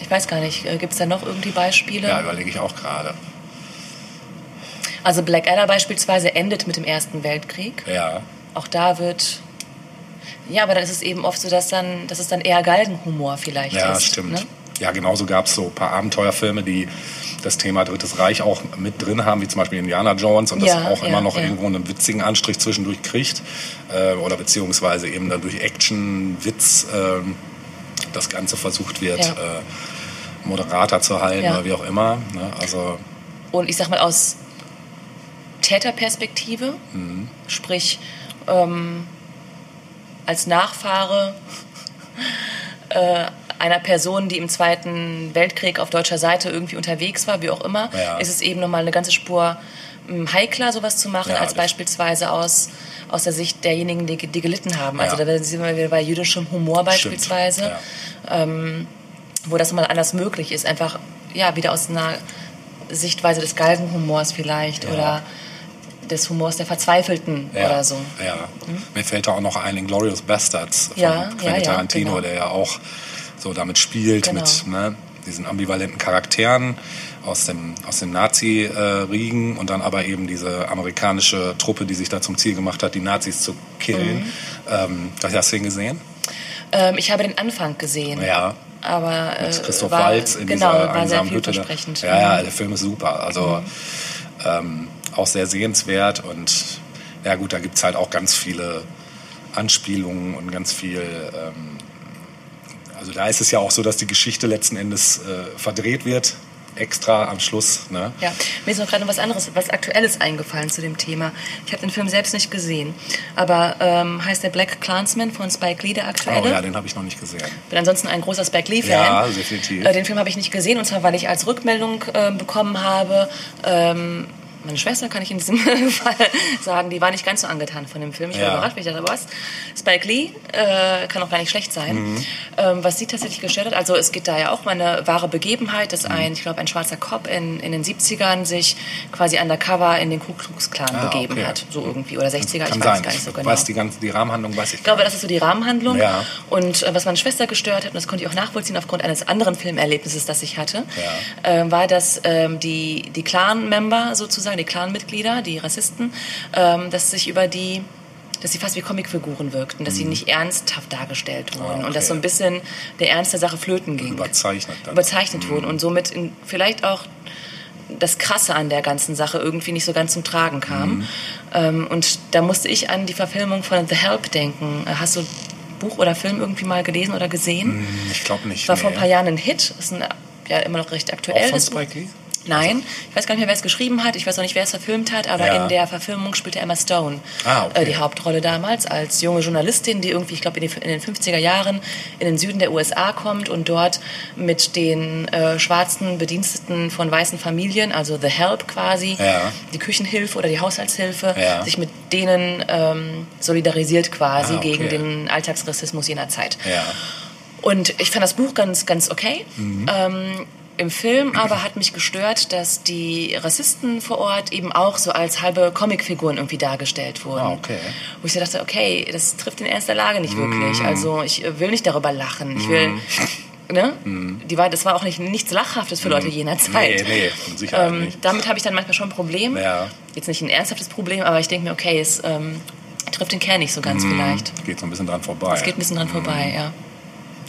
Ich weiß gar nicht, gibt es da noch irgendwie Beispiele? Ja, überlege ich auch gerade. Also Blackadder beispielsweise endet mit dem Ersten Weltkrieg. Ja, Auch da wird. Ja, aber dann ist es eben oft so, dass, dann, dass es dann eher Galgenhumor vielleicht ja, ist. stimmt. Ne? Ja, genauso gab es so ein paar Abenteuerfilme, die das Thema Drittes Reich auch mit drin haben, wie zum Beispiel Indiana Jones und das Ja, auch ja, immer noch ja. irgendwo einen witzigen Anstrich zwischendurch kriegt. Äh, oder beziehungsweise eben dann durch Action, Witz ähm, das Ganze versucht wird, Ja. äh, moderater zu halten Ja. oder wie auch immer. Ne? Also Und ich sag mal aus Täterperspektive, Mhm. sprich ähm, als Nachfahre äh, einer Person, die im Zweiten Weltkrieg auf deutscher Seite irgendwie unterwegs war, wie auch immer, Ja. ist es eben nochmal eine ganze Spur ähm, heikler, sowas zu machen, Ja, als beispielsweise aus, aus der Sicht derjenigen, die, die gelitten haben. Also Ja. da sind wir wieder bei jüdischem Humor beispielsweise Stimmt. Ja. Wo das mal anders möglich ist. Einfach, ja, wieder aus einer Sichtweise des Galgenhumors vielleicht Ja. oder des Humors der Verzweifelten Ja, oder so. Ja. Mir fällt da auch noch ein Glorious Bastards von Ja, Quentin Tarantino, genau. der ja auch so damit spielt, Genau. mit ne, diesen ambivalenten Charakteren aus dem, aus dem Nazi-Riegen und dann aber eben diese amerikanische Truppe, die sich da zum Ziel gemacht hat, die Nazis zu killen. Mhm. Ähm, hast du den gesehen? Ähm, ich habe den Anfang gesehen. Ja. Aber äh, Mit Christoph war, Waltz in genau, dieser war sehr vielversprechend. Ja, ja, der Film ist super. Also ähm, auch sehr sehenswert und ja gut, da gibt es halt auch ganz viele Anspielungen und ganz viel. Ähm, also da ist es ja auch so, dass die Geschichte letzten Endes äh, verdreht wird, extra am Schluss. Ne? Ja, mir ist noch gerade noch was anderes, was Aktuelles eingefallen zu dem Thema. Ich habe den Film selbst nicht gesehen, aber ähm, heißt der Black Clansman von Spike Lee der aktuelle? Oh ja, den habe ich noch nicht gesehen. bin ansonsten ein großer Spike Lee-Fan. Ja, definitiv. Äh, den Film habe ich nicht gesehen, und zwar, weil ich als Rückmeldung äh, bekommen habe, ähm, meine Schwester kann ich in diesem Fall sagen, die war nicht ganz so angetan von dem Film. Ich war Ja. überrascht, weil ich dachte, was? Spike Lee äh, kann auch gar nicht schlecht sein. Mhm. Ähm, was sie tatsächlich gestellt hat, also es geht da ja auch um eine wahre Begebenheit, dass Mhm. ein, ich glaube, ein schwarzer Cop in, in den 70ern sich quasi undercover in den Ku Klux Klan Ah, begeben okay. hat. So irgendwie. Oder 60er, Kann ich weiß sein. gar nicht so genau. weiß die, ganze, die Rahmenhandlung weiß ich Ich glaube, das ist so die Rahmenhandlung. Ja. Und äh, was meine Schwester gestört hat, und das konnte ich auch nachvollziehen aufgrund eines anderen Filmerlebnisses, das ich hatte, Ja. äh, war, dass ähm, die, die Clan-Member sozusagen, die Clan-Mitglieder, die Rassisten, ähm, dass sich über die dass sie fast wie Comicfiguren wirkten, dass sie nicht ernsthaft dargestellt wurden Mhm. Ah, und dass so okay. ein bisschen der Ernst der Sache flöten ging. überzeichnet. Dann. Überzeichnet wurden und somit in, vielleicht auch das Krasse an der ganzen Sache irgendwie nicht so ganz zum Tragen kam. Mhm. Ähm, und da musste ich an die Verfilmung von The Help denken. Hast du Buch oder Film irgendwie mal gelesen oder gesehen? Ich glaube nicht. War vor ein nee. paar Jahren ein Hit. Ist ein, ja immer noch recht aktuell. Auch von. Spike Lee? Nein, ich weiß gar nicht mehr, wer es geschrieben hat. Ich weiß auch nicht, wer es verfilmt hat, aber Ja. in der Verfilmung spielte Emma Stone Ah, okay. äh, die Hauptrolle damals als junge Journalistin, die irgendwie, ich glaube, in, in den 50er Jahren in den Süden der USA kommt und dort mit den äh, schwarzen Bediensteten von weißen Familien, also The Help quasi, Ja. die Küchenhilfe oder die Haushaltshilfe, Ja. sich mit denen ähm, solidarisiert quasi Ah, okay. gegen den Alltagsrassismus jener Zeit. Und ich fand das Buch ganz, ganz okay. Mhm. Ähm, Im Film aber hat mich gestört, dass die Rassisten vor Ort eben auch so als halbe Comicfiguren irgendwie dargestellt wurden. Ah, okay. Wo ich so dachte, okay, das trifft den Ernst der Lage nicht wirklich. Also ich äh, will nicht darüber lachen. Ich will, ne? Die war, das war auch nicht, nichts Lachhaftes für Leute jener Zeit. Nee, nee, Sicherheit Ähm, nicht. damit habe ich dann manchmal schon ein Problem. Ja. Jetzt nicht ein ernsthaftes Problem, aber ich denke mir, okay, es ähm, trifft den Kern nicht so ganz vielleicht. Geht so ein bisschen dran vorbei. Es geht ein bisschen dran vorbei, ja.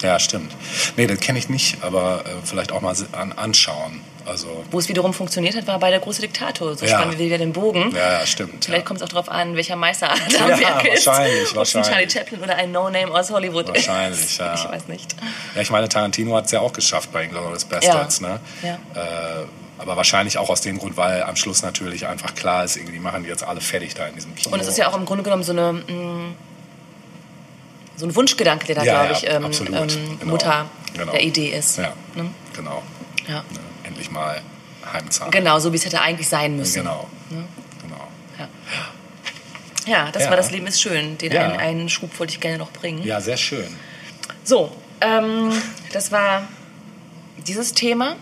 Ja, stimmt. Nee, das kenne ich nicht, aber äh, vielleicht auch mal an, anschauen. Also, Wo es wiederum funktioniert hat, war bei der große Diktator. So Ja. spannen wir wieder den Bogen. ja, ja, stimmt. Vielleicht ja. kommt es auch darauf an, welcher Meister am Ja, Werk ist. wahrscheinlich, wahrscheinlich. Charlie Chaplin oder ein No-Name aus Hollywood Wahrscheinlich, ist. ja. Ich weiß nicht. Ja, ich meine, Tarantino hat es ja auch geschafft bei Inglourious Bastards, ne? Ja. Äh, aber wahrscheinlich auch aus dem Grund, weil am Schluss natürlich einfach klar ist, irgendwie machen die jetzt alle fertig da in diesem Kino. Und es ist ja auch im Grunde genommen so eine mh, so ein Wunschgedanke, der da, Ja, glaube ich, ja, ähm, ähm, Genau. Mutter Genau. der Idee ist. Ja, Ne? genau. Ja. Ne? Endlich mal Heimzahlen. Genau, so wie es hätte eigentlich sein müssen. Genau. genau. Ja, das Ja. war das Leben ist schön. Den einen, einen Schub wollte ich gerne noch bringen. Ja, sehr schön. So, ähm, das war dieses Thema.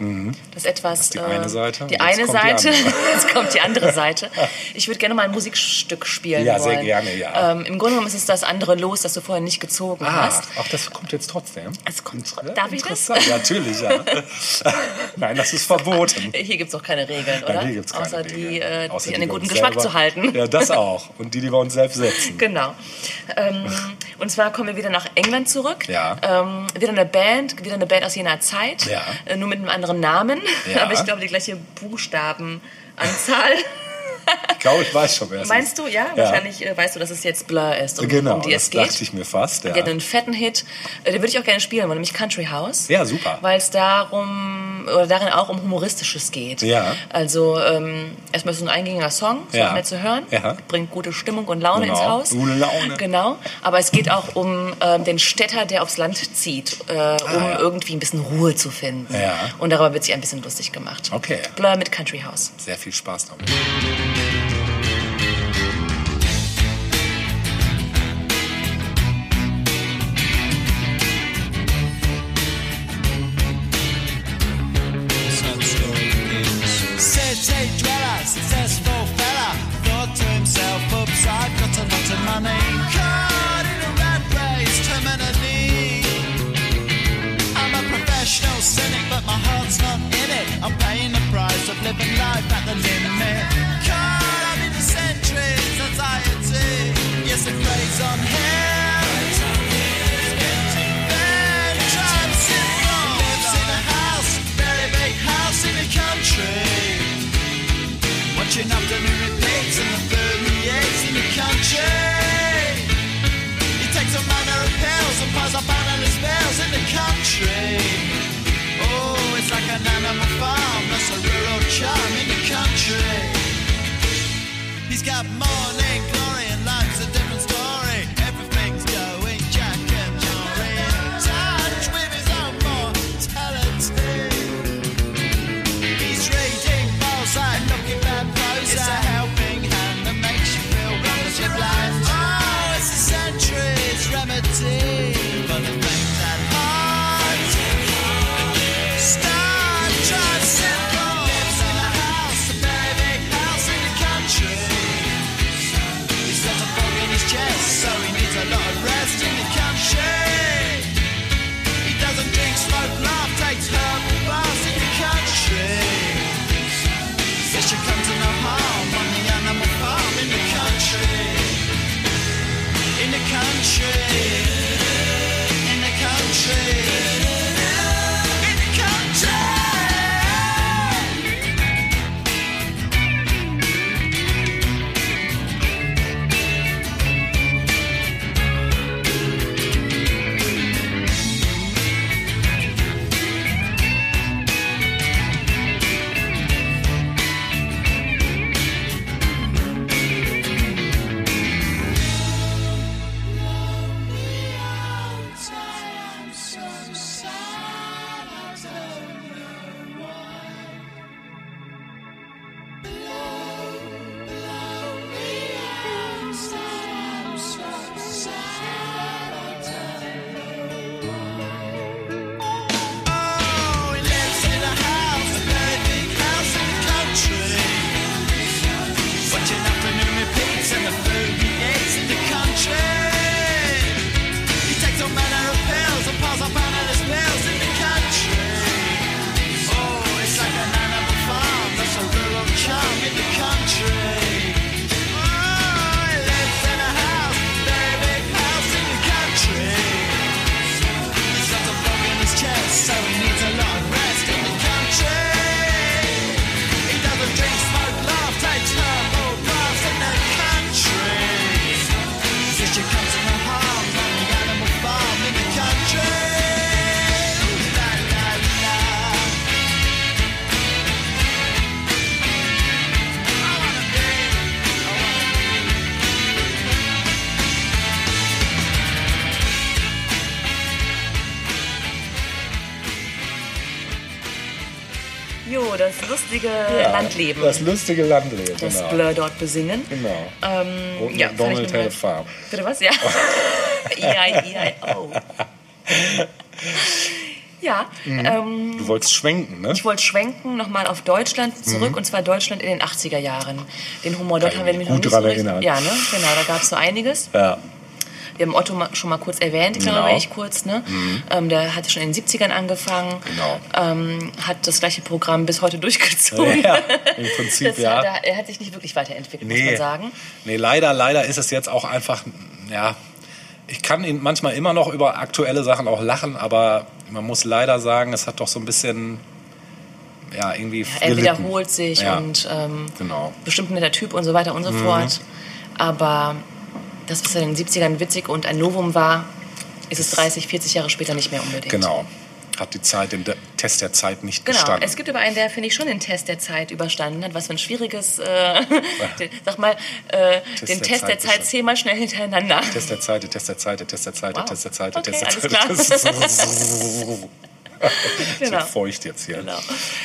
Das etwas. Das ist die äh, eine Seite. Die Jetzt eine kommt die Seite. andere. Jetzt kommt die andere Seite. Ich würde gerne mal ein Musikstück spielen Ja, sehr wollen. gerne, ja. Ähm, Im Grunde genommen ist es das andere Los, das du vorher nicht gezogen Ah, hast. ach, das kommt jetzt trotzdem. Es kommt Ja, Darf ich das? Ja, natürlich, ja. Nein, das ist verboten. Hier gibt es auch keine Regeln, oder? Nein, hier gibt's keine Außer die, Regeln. äh, Außer die an den guten Geschmack selber- zu halten. Ja, das auch. Und die, die wir uns selbst setzen. Genau. Ähm, und zwar kommen wir wieder nach England zurück. Ja. Ähm, wieder eine Band, wieder eine Band aus jener Zeit. Ja. Äh, nur mit einem anderen Namen. Aber ich glaube, die gleiche Buchstabenanzahl. Ich glaube, ich weiß schon, wer es Meinst ist. du? Ja, wahrscheinlich äh, weißt du, dass es jetzt Blur ist, um, Genau, um die das es geht. dachte ich mir fast. Ja. Die hat einen fetten Hit, äh, den würde ich auch gerne spielen, nämlich Country House. Ja, super. Weil es darum, oder darin auch um Humoristisches geht. Ja. Also ähm, erstmal ist es ein eingängiger Song, ist Ja. nett zu hören, Ja. bringt gute Stimmung und Laune Genau. ins Haus. Gute Laune. Genau, aber es geht auch um ähm, den Städter, der aufs Land zieht, äh, um Ah, ja. irgendwie ein bisschen Ruhe zu finden. Ja. Und darüber wird sich ein bisschen lustig gemacht. Okay. Blur mit Country House. Sehr viel Spaß damit. Landleben Das lustige Landleben, des genau. Blur dort besingen. Genau. Ähm, Und ja, a nochmal- farm. Bitte was? Ja. E-I-E-I-O. Ja, ähm, Du wolltest schwenken, ne? ich wollte schwenken nochmal auf Deutschland zurück, und zwar Deutschland in den 80er Jahren. Den Humor dort haben wir ich nämlich noch nicht so erinnern. Ja, ne? genau, da gab es so einiges. Ja. Wir haben Otto schon mal kurz erwähnt, glaube Genau. ich, kurz. Ne? Ähm, der hatte schon in den 70ern angefangen, Genau. ähm, hat das gleiche Programm bis heute durchgezogen. Ja, im Prinzip, das ja. Hat, er, er hat sich nicht wirklich weiterentwickelt, muss Nee, man sagen. nee, leider, leider ist es jetzt auch einfach, ja, ich kann ihn manchmal immer noch über aktuelle Sachen auch lachen, aber man muss leider sagen, es hat doch so ein bisschen, ja, irgendwie Er gelitten. wiederholt sich Ja. und ähm, Genau. bestimmt ein netter Typ und so weiter und so fort. Aber das, was in den 70ern witzig und ein Novum war, ist es 30, 40 Jahre später nicht mehr unbedingt. Genau. Hat die Zeit, den De Test der Zeit nicht Genau, bestanden. es gibt aber einen, der, finde ich, schon den Test der Zeit überstanden hat. Was für ein schwieriges, äh, den, sag mal, äh, den der Test der Zeit zehnmal schnell hintereinander. Test der Zeit, der Test der Zeit, der Test der Zeit, der Wow. Test der Zeit, der Okay, Test der alles Zeit. klar. Test. Genau. Ist feucht jetzt hier. Genau.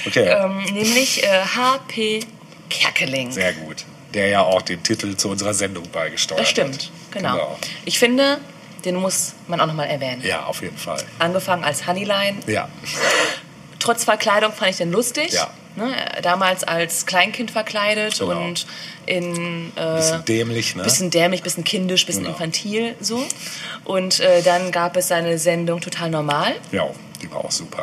Okay, Ähm, nämlich äh, H.P. Kerkeling. sehr gut. Der ja auch den Titel zu unserer Sendung beigesteuert Das hat. stimmt, genau. genau. Ich finde, den muss man auch nochmal erwähnen. Ja, auf jeden Fall. Angefangen als Honeyline. Ja, Trotz Verkleidung fand ich den lustig. Ja. Ne, damals als Kleinkind verkleidet Genau. und in äh, bisschen dämlich, ne? bisschen dämlich, bisschen kindisch, bisschen Genau. infantil so. Und äh, dann gab es seine Sendung Total Normal. Ja, die war auch super.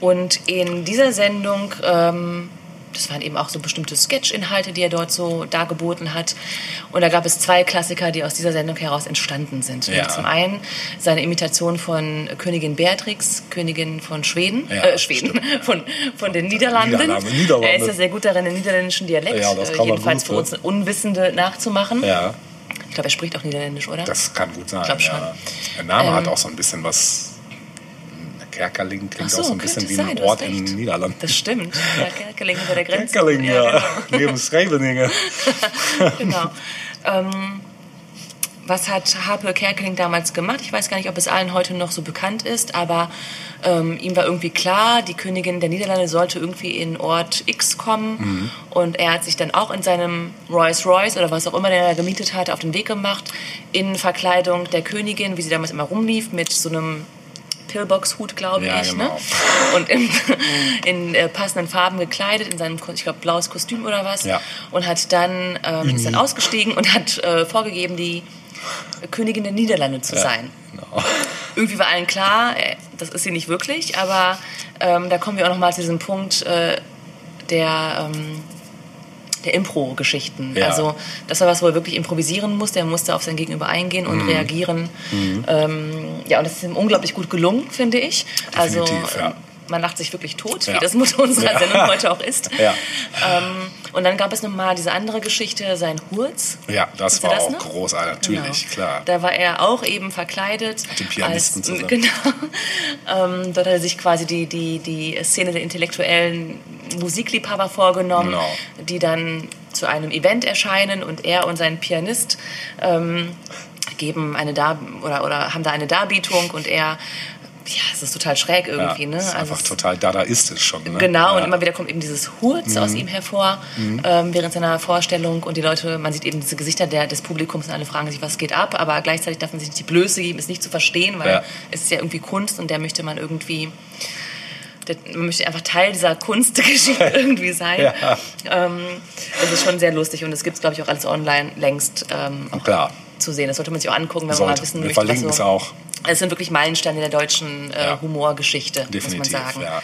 Und in dieser Sendung, ähm, das waren eben auch so bestimmte Sketch-Inhalte, die er dort so dargeboten hat. Und da gab es zwei Klassiker, die aus dieser Sendung heraus entstanden sind. Ja. Zum einen seine Imitation von Königin Beatrix, Königin von Schweden, Ja, äh, Schweden, von, von den Niederlanden. Niederlande, Niederlande. Er ist ja sehr gut darin, den niederländischen Dialekt, Ja, äh, jedenfalls für uns Unwissende nachzumachen. Ja, Ich glaube, er spricht auch Niederländisch, oder? das kann gut sein. Ich glaub schon. Der Name Ähm, hat auch so ein bisschen was. Kerkerling klingt so, auch so ein bisschen wie ein Ort in den Niederlanden. Das stimmt. Ja, Kerkeling über der Grenze. Kerkerling, ja. genau. Neben Schreveningen. genau. Ähm, was hat Harpe Kerkeling damals gemacht? Ich weiß gar nicht, ob es allen heute noch so bekannt ist, aber ähm, ihm war irgendwie klar, die Königin der Niederlande sollte irgendwie in Ort X kommen Mhm. und er hat sich dann auch in seinem Rolls Royce oder was auch immer der er gemietet hatte, auf den Weg gemacht in Verkleidung der Königin, wie sie damals immer rumlief, mit so einem Pillbox-Hut, glaube Ja, ich, genau. ne? und in, in äh, passenden Farben gekleidet, in seinem, ich glaube, blaues Kostüm oder was. Ja. Und hat dann, ähm, ist dann ausgestiegen und hat äh, vorgegeben, die Königin der Niederlande zu sein. Genau. Irgendwie war allen klar, äh, das ist sie nicht wirklich, aber ähm, da kommen wir auch nochmal zu diesem Punkt äh, der, ähm, der Impro-Geschichten. Ja. Also das war was, wo er wirklich improvisieren musste. Er musste auf sein Gegenüber eingehen Mhm. und reagieren. Ähm, ja, und das ist ihm unglaublich gut gelungen, finde ich. also Definitiv, ja. Man lacht sich wirklich tot, Ja. wie das Motto unserer Ja. Sendung heute auch ist. Ja. Ähm, und dann gab es nochmal diese andere Geschichte, sein Hurz. Ja, das war das auch noch? großartig, natürlich, Genau. klar. Da war er auch eben verkleidet. Mit dem Pianisten als, zusammen. Genau. Ähm, dort hat er sich quasi die, die, die Szene der intellektuellen Musikliebhaber vorgenommen, Genau. die dann zu einem Event erscheinen und er und sein Pianist ähm, geben eine Dar oder, oder haben da eine Darbietung und er ja, es ist total schräg Ja, irgendwie, ne? ist Also einfach es- total dadaistisch schon. Ne? Genau, ja. und immer wieder kommt eben dieses Hurz aus ihm hervor ähm, während seiner Vorstellung und die Leute, man sieht eben diese Gesichter der, des Publikums und alle fragen sich, was geht ab, aber gleichzeitig darf man sich nicht die Blöße geben, es nicht zu verstehen, weil Ja. es ist ja irgendwie Kunst und der möchte man irgendwie, man möchte einfach Teil dieser Kunstgeschichte irgendwie sein. Ja. Ähm, das ist schon sehr lustig und es gibt es, glaube ich, auch alles online längst ähm, auch Klar. Zu sehen. Das sollte man sich auch angucken, wenn man Sollte. mal wissen Wir möchte, was verlinken so... es auch. Es sind wirklich Meilensteine der deutschen äh, Ja. Humorgeschichte, Definitiv, muss man sagen. ja.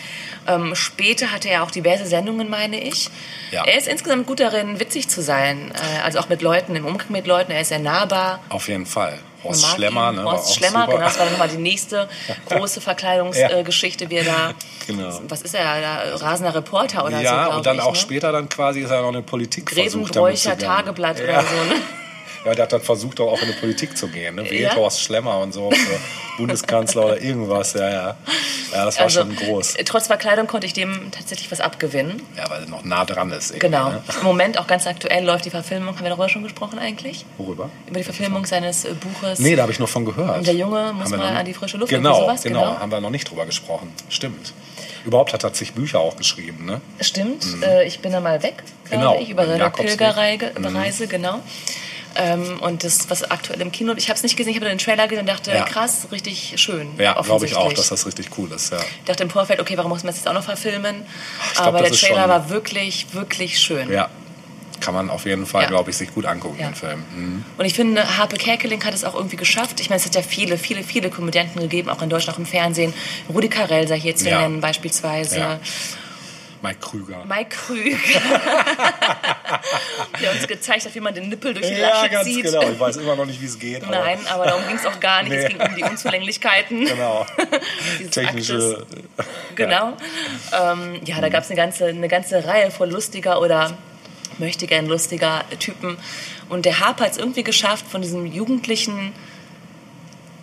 Ähm, später hatte er auch diverse Sendungen, meine ich. Ja. Er ist insgesamt gut darin, witzig zu sein. Äh, also auch mit Leuten, im Umgang mit Leuten. Er ist sehr nahbar. Auf jeden Fall. Horst Man Schlemmer, ne? Horst Schlemmer, genau. Das war dann nochmal die nächste große Verkleidungsgeschichte, Ja. äh, wie er da. Genau. Was ist er da? Rasender Reporter oder so? Ja, und dann ich, auch ne? später dann quasi ist er noch in die Politik gehen. Tageblatt ja. oder so, ne? Ja, der hat dann versucht, auch in die Politik zu gehen. Ne? Wählt Ja? Horst Schlemmer und so. Bundeskanzler oder irgendwas, ja, ja. Ja, das war Also, schon groß. äh, Trotz Verkleidung konnte ich dem tatsächlich was abgewinnen. Ja, weil er noch nah dran ist. Genau. Ne? Im Moment auch ganz aktuell läuft die Verfilmung. Haben wir darüber schon gesprochen eigentlich? Worüber? Über die Verfilmung seines äh, Buches. Nee, da habe ich noch von gehört. Der Junge muss mal an die frische Luft, Genau, sowas, genau, genau. haben wir noch nicht drüber gesprochen. Stimmt. Überhaupt hat er zig Bücher auch geschrieben, ne? Stimmt. Äh, ich bin da mal weg, glaube Genau, ich, über seine. Pilgerreise, Reise, genau. Ähm, und das, was aktuell im Kino, ich habe es nicht gesehen, ich habe den Trailer gesehen und dachte, Ja. krass, richtig schön. Ja, glaube ich auch, dass das richtig cool ist, ja. Ich dachte im Vorfeld, okay, warum muss man das jetzt auch noch verfilmen? Glaub, Aber der Trailer war wirklich, wirklich schön. Ja. Kann man auf jeden Fall, Ja. glaube ich, sich gut angucken, den Film. Mhm. Und ich finde, Harpe Kerkeling hat es auch irgendwie geschafft. Ich meine, es hat ja viele, viele, viele Komödianten gegeben, auch in Deutschland, auch im Fernsehen. Rudi Carell sei hier zu nennen, beispielsweise. Ja. Mike Krüger. Mike Krüger, der uns gezeigt hat, wie man den Nippel durch die Ja, Lasche ganz zieht. genau. Ich weiß immer noch nicht, wie es geht. Aber Nein, aber darum ging es auch gar nicht. Es Nee. ging um die Unzulänglichkeiten. Genau. Technische. Genau. Ähm, ja, da gab es eine ganze, eine ganze Reihe von lustiger oder möchte gern lustiger Typen. Und der Harper hat es irgendwie geschafft, von diesem jugendlichen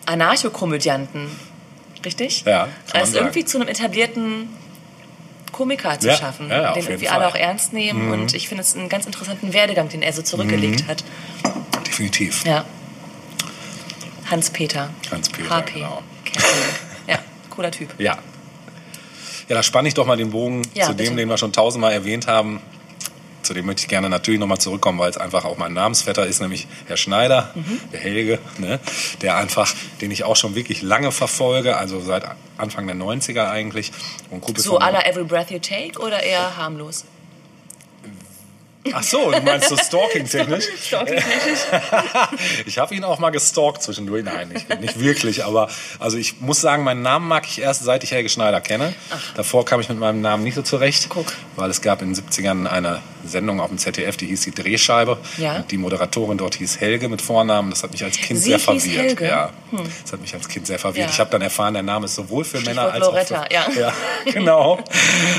Anarchokomödianten, richtig? Ja, kann man Also sagen. irgendwie zu einem etablierten Komiker zu Ja, schaffen, ja, den irgendwie Fall. Mhm. alle auch ernst nehmen. Und ich finde es einen ganz interessanten Werdegang, den er so zurückgelegt hat. Definitiv. Ja. Hans-Peter. Hans-Peter, HP. genau. Ja, cooler Typ. Ja. Ja, da spanne ich doch mal den Bogen Ja, zu dem, bitte. den wir schon tausendmal erwähnt haben. Zu dem möchte ich gerne natürlich nochmal zurückkommen, weil es einfach auch mein Namensvetter ist, nämlich Herr Schneider, Mhm. der Helge, ne? der einfach, den ich auch schon wirklich lange verfolge, also seit Anfang der 90er eigentlich. Und Kumpel So la Every Breath You Take oder eher harmlos? Ach so, du meinst so stalking-technisch? Stalking-technisch? Ich habe ihn auch mal gestalkt zwischendurch. Nein, nicht, nicht wirklich. Aber also ich muss sagen, meinen Namen mag ich erst, seit ich Helge Schneider kenne. Davor kam ich mit meinem Namen nicht so zurecht. Guck. Weil es gab in den 70ern eine Sendung auf dem ZDF, die hieß die Drehscheibe. Ja. Und die Moderatorin dort hieß Helge mit Vornamen. Das hat mich als Kind Sie sehr verwirrt. Helge? Hm. Ja. Das hat mich als Kind sehr verwirrt. Ja. Ich habe dann erfahren, der Name ist sowohl für Männer Stichwort als auch Loretta, für... ja. ja. Genau.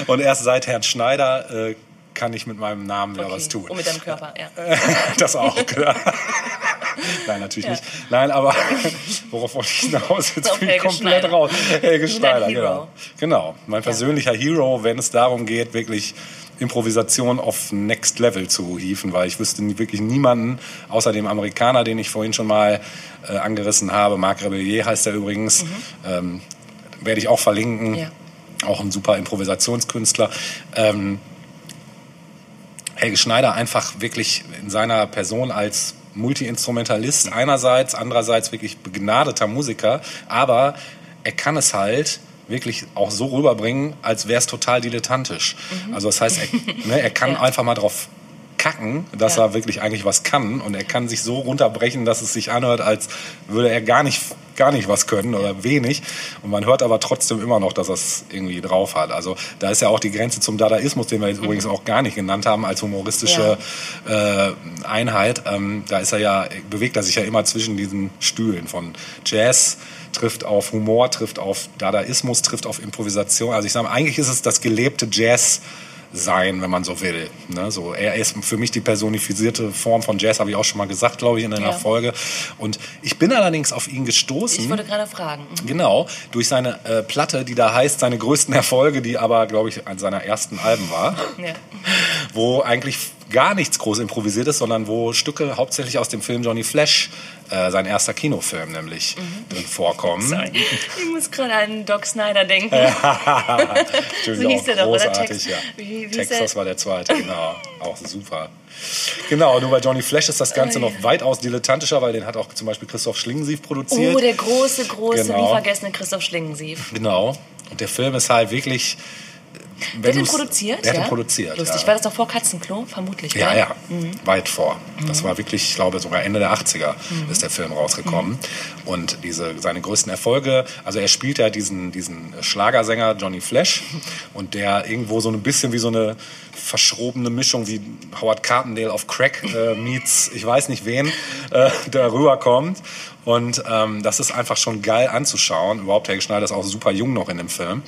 Und erst seit Herrn Schneider äh, kann ich mit meinem Namen wieder Okay. was tun. Und mit deinem Körper, ja. Das auch, klar. Nein, natürlich Ja. nicht. Nein, aber worauf wollte ich hinaus? Jetzt bin ich komplett Schneider. raus. Helge Schneider, Hero. genau. Genau, mein persönlicher Hero, wenn es darum geht, wirklich Improvisation auf Next Level zu hieven, weil ich wüsste wirklich niemanden, außer dem Amerikaner, den ich vorhin schon mal äh, angerissen habe, Marc Rebellier heißt er übrigens, ähm, werde ich auch verlinken. Mhm. Ja. Auch ein super Improvisationskünstler. Ähm, Helge Schneider einfach wirklich in seiner Person als Multi-Instrumentalist einerseits, andererseits wirklich begnadeter Musiker, aber er kann es halt wirklich auch so rüberbringen, als wäre es total dilettantisch. Also das heißt, er, ne, er kann Ja. einfach mal drauf kacken, dass Ja. er wirklich eigentlich was kann und er kann sich so runterbrechen, dass es sich anhört, als würde er gar nicht gar nicht was können oder wenig und man hört aber trotzdem immer noch, dass er es irgendwie drauf hat. Also da ist ja auch die Grenze zum Dadaismus, den wir jetzt übrigens auch gar nicht genannt haben als humoristische äh, Einheit. Ähm, da ist er ja bewegt er sich ja immer zwischen diesen Stühlen von Jazz trifft auf Humor, trifft auf Dadaismus, trifft auf Improvisation. Also ich sage, eigentlich ist es das gelebte Jazz sein, wenn man so will. Ne? So, er ist für mich die personifizierte Form von Jazz, habe ich auch schon mal gesagt, glaube ich, in einer Ja. Folge. Und ich bin allerdings auf ihn gestoßen. Ich wollte gerade fragen. Genau, durch seine äh, Platte, die da heißt, seine größten Erfolge, die aber, glaube ich, an seiner ersten Alben war, Ja. wo eigentlich gar nichts groß improvisiert ist, sondern wo Stücke hauptsächlich aus dem Film Johnny Flash, äh, sein erster Kinofilm nämlich, drin vorkommen. Sorry. Ich muss gerade an Doc Snyder denken. So hieß der doch, oder? Tex- ja. wie- wie Texas war der zweite, genau. Auch super. Genau, nur bei Johnny Flash ist das Ganze noch weitaus dilettantischer, weil den hat auch zum Beispiel Christoph Schlingensief produziert. Oh, der große, große, Genau. nie vergessene Christoph Schlingensief. Genau. Und der Film ist halt wirklich. Wenn Wer hat den du's- produziert? Der hat ja? produziert. Lustig. Ja. War das doch vor Katzenklo? Vermutlich. Ja, gell? ja, weit vor. Das war wirklich, ich glaube, sogar Ende der 80er ist der Film rausgekommen. Und diese, seine größten Erfolge, also er spielt ja diesen, diesen Schlagersänger Johnny Flash und der irgendwo so ein bisschen wie so eine verschrobene Mischung wie Howard Carpendale auf Crack äh, meets, ich weiß nicht wen, äh, da rüberkommt. Und ähm, das ist einfach schon geil anzuschauen. Überhaupt, Helge Schneider ist auch super jung noch in dem Film.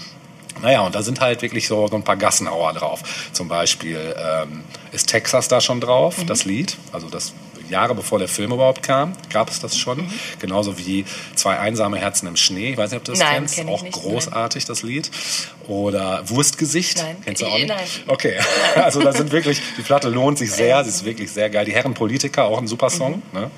Naja, und da sind halt wirklich so, so ein paar Gassenhauer drauf. Zum Beispiel ähm, ist Texas da schon drauf, das Lied. Also das Jahre bevor der Film überhaupt kam, gab es das schon. Genauso wie Zwei einsame Herzen im Schnee. Ich weiß nicht, ob du das Nein, kennst. kenn Auch nicht, großartig, das Lied. Oder Wurstgesicht. Nein. Kennst du auch nicht? Nein. Okay. Also da sind wirklich, die Platte lohnt sich sehr. Sie ist wirklich sehr geil. Die Herren Politiker, auch ein super Song. Ne?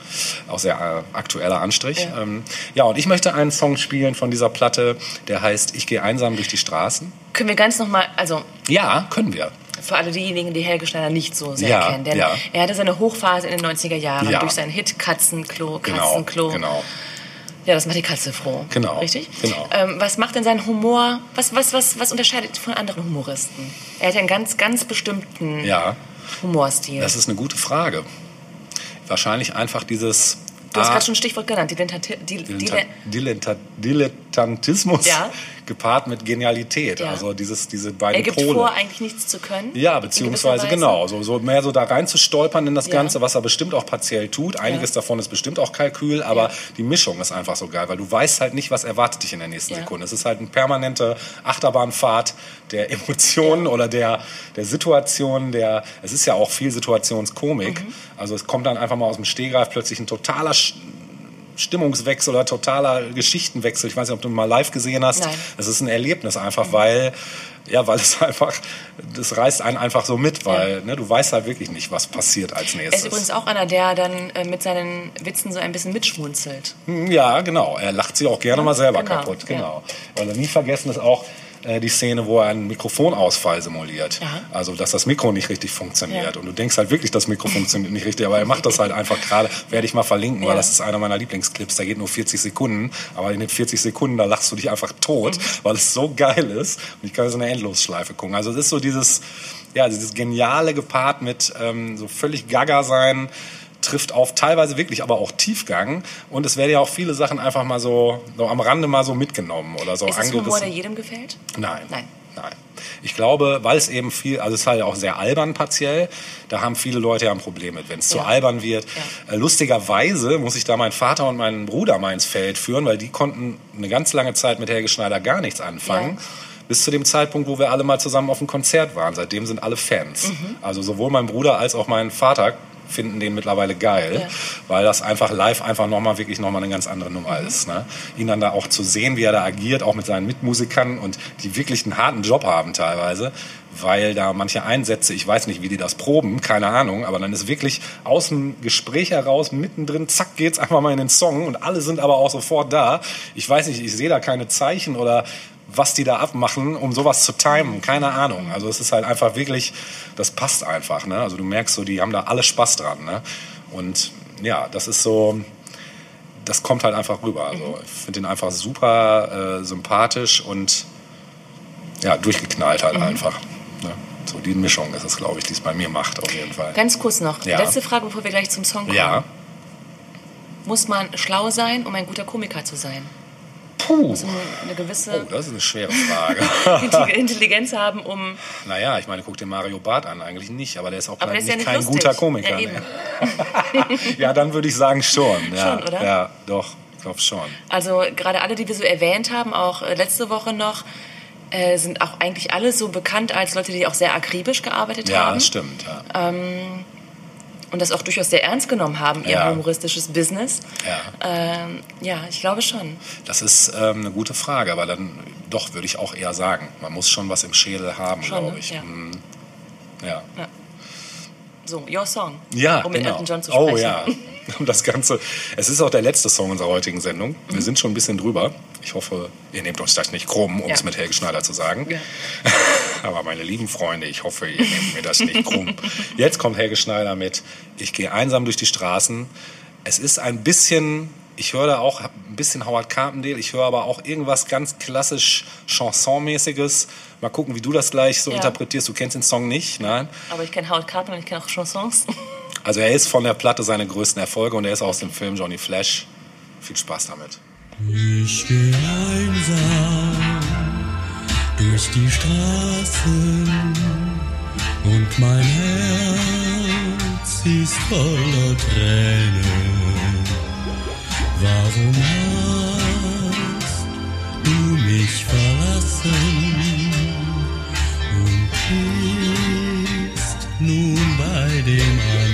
Auch sehr äh, aktueller Anstrich. Mhm. Ja. Ähm, ja, und ich möchte einen Song spielen von dieser Platte, der heißt Ich gehe einsam durch die Straßen. Können wir ganz nochmal, also Ja, können wir. Für alle diejenigen, die Helge Schneider nicht so sehr Ja, kennen. Denn ja. er hatte seine Hochphase in den 90er Jahren Ja. durch seinen Hit Katzenklo, Genau, Katzenklo. genau. Ja, das macht die Katze froh. Genau, Richtig? genau. Ähm, was macht denn sein Humor, was, was, was, was unterscheidet ihn von anderen Humoristen? Er hat ja einen ganz, ganz bestimmten Ja, Humorstil. das ist eine gute Frage. Wahrscheinlich einfach dieses. du hast gerade schon ein Stichwort genannt, Dilettanti Diletta- Dilettantismus Ja. Gepaart mit Genialität. Ja. Also dieses, diese er beiden gibt Pole. vor, eigentlich nichts zu können. Ja, beziehungsweise genau, so, so mehr so da rein zu stolpern in das Ja. Ganze, was er bestimmt auch partiell tut. Einiges davon ist bestimmt auch Kalkül, aber Ja. die Mischung ist einfach so geil, weil du weißt halt nicht, was erwartet dich in der nächsten Ja. Sekunde. Es ist halt eine permanente Achterbahnfahrt der Emotionen oder der, der Situation, der, es ist ja auch viel Situationskomik. Mhm. Also es kommt dann einfach mal aus dem Stehgreif plötzlich ein totaler Stimmungswechsel oder totaler Geschichtenwechsel. Ich weiß nicht, ob du ihn mal live gesehen hast. Nein. Es ist ein Erlebnis einfach, weil, ja, weil es einfach, das reißt einen einfach so mit, weil ne, du weißt halt wirklich nicht, was passiert als Er ist nächstes. übrigens auch einer, der dann äh, mit seinen Witzen so ein bisschen mitschmunzelt. Ja, genau. Er lacht sich auch gerne mal selber genau, kaputt. ja. Genau. Und nie vergessen ist auch äh, die Szene, wo er einen Mikrofonausfall simuliert. Ja. Also, dass das Mikro nicht richtig funktioniert. Ja. Und du denkst halt wirklich, das Mikro funktioniert nicht richtig, aber er macht das halt einfach gerade, werde ich mal verlinken, weil Ja. das ist einer meiner Lieblingsclips, der geht nur 40 Sekunden, aber in den 40 Sekunden, da lachst du dich einfach tot, Mhm. weil es so geil ist. Und ich kann so eine Endlosschleife gucken. Also, es ist so dieses, ja, dieses Geniale gepaart mit ähm, so völlig gaga sein, trifft auf teilweise wirklich aber auch Tiefgang und es werden ja auch viele Sachen einfach mal so, so am Rande mal so mitgenommen oder so ist das Humor, angerissen. der jedem gefällt? Nein. Nein. Nein. Ich glaube, weil es eben viel, also es ist halt auch sehr albern partiell, da haben viele Leute ja ein Problem mit, wenn es zu Ja. albern wird. Äh, lustigerweise muss ich da meinen Vater und meinen Bruder mal ins Feld führen, weil die konnten eine ganz lange Zeit mit Helge Schneider gar nichts anfangen. Ja. Bis zu dem Zeitpunkt, wo wir alle mal zusammen auf einem Konzert waren. Seitdem sind alle Fans. Mhm. Also sowohl mein Bruder als auch mein Vater finden den mittlerweile geil, Ja. weil das einfach live einfach nochmal wirklich nochmal eine ganz andere Nummer Mhm. ist. Ne? Ihn dann da auch zu sehen, wie er da agiert, auch mit seinen Mitmusikern und die wirklich einen harten Job haben teilweise, weil da manche Einsätze, ich weiß nicht, wie die das proben, keine Ahnung, aber dann ist wirklich aus dem Gespräch heraus, mittendrin, zack, geht's einfach mal in den Song und alle sind aber auch sofort da. Ich weiß nicht, ich sehe da keine Zeichen oder was die da abmachen, um sowas zu timen, keine Ahnung. Also es ist halt einfach wirklich, das passt einfach. Ne? Also du merkst so, die haben da alle Spaß dran. Ne? Und ja, das ist so, das kommt halt einfach rüber. Also ich finde ihn einfach super äh, sympathisch und ja, durchgeknallt halt einfach. Ne? So die Mischung ist es, glaube ich, die es bei mir macht, auf jeden Fall. Ganz kurz noch. Ja. Letzte Frage, bevor wir gleich zum Song kommen. Ja. Muss man schlau sein, um ein guter Komiker zu sein? Puh. Muss man eine gewisse Oh, das ist eine schwere Frage. Intelli- Intelligenz haben, um... naja, ich meine, guck dir Mario Barth an, eigentlich nicht, aber der ist auch Aber der ist ja nicht kein lustig. guter Komiker. Ja, ne? ja, dann würde ich sagen schon. Ja, Schon, oder? Ja, doch, ich glaube schon. Also gerade alle, die wir so erwähnt haben, auch äh, letzte Woche noch, äh, sind auch eigentlich alle so bekannt als Leute, die auch sehr akribisch gearbeitet Ja, haben. das stimmt. Ja. Und das auch durchaus sehr ernst genommen haben, ihr Ja. humoristisches Business. Ja. Ähm, ja, ich glaube schon. Das ist ähm, eine gute Frage, aber dann doch würde ich auch eher sagen, man muss schon was im Schädel haben, glaube ne? ich. Ja. Mm, ja. So, Your Song. Ja, um mit genau. Elton John zu sprechen. oh ja, um das Ganze. Es ist auch der letzte Song unserer heutigen Sendung. Wir sind schon ein bisschen drüber. Ich hoffe, ihr nehmt uns das nicht krumm, um Ja. es mit Helge Schneider zu sagen. Ja. Aber meine lieben Freunde, ich hoffe, ihr nehmt mir das nicht krumm. Jetzt kommt Helge Schneider mit Ich gehe einsam durch die Straßen. Es ist ein bisschen, ich höre da auch ein bisschen Howard Carpendale, ich höre aber auch irgendwas ganz klassisch Chansonmäßiges. Mal gucken, wie du das gleich so Ja. interpretierst. Du kennst den Song nicht, nein? Aber ich kenne Howard Carter und ich kenne auch Chansons. Also er ist von der Platte seine größten Erfolge und er ist aus dem Film Johnny Flash. Viel Spaß damit. Ich gehe einsam durch die Straßen und mein Herz ist voller Tränen. Warum hast du mich verlassen bist nun bei dem anderen?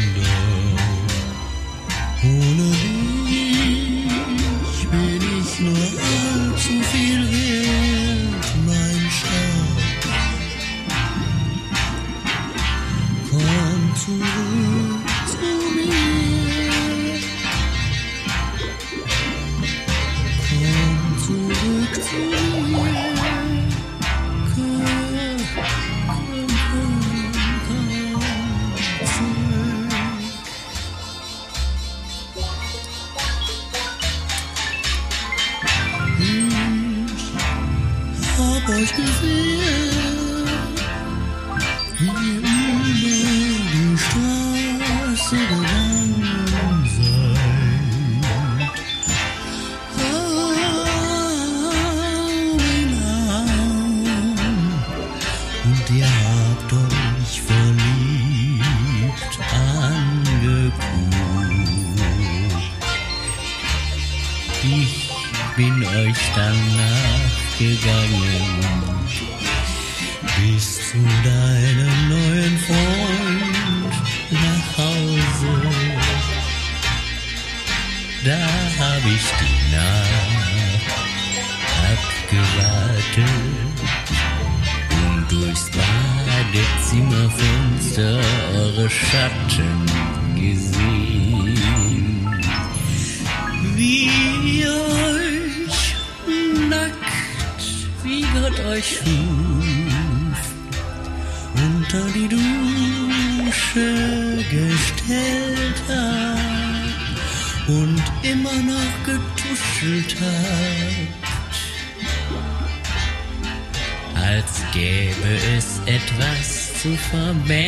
Etwas zu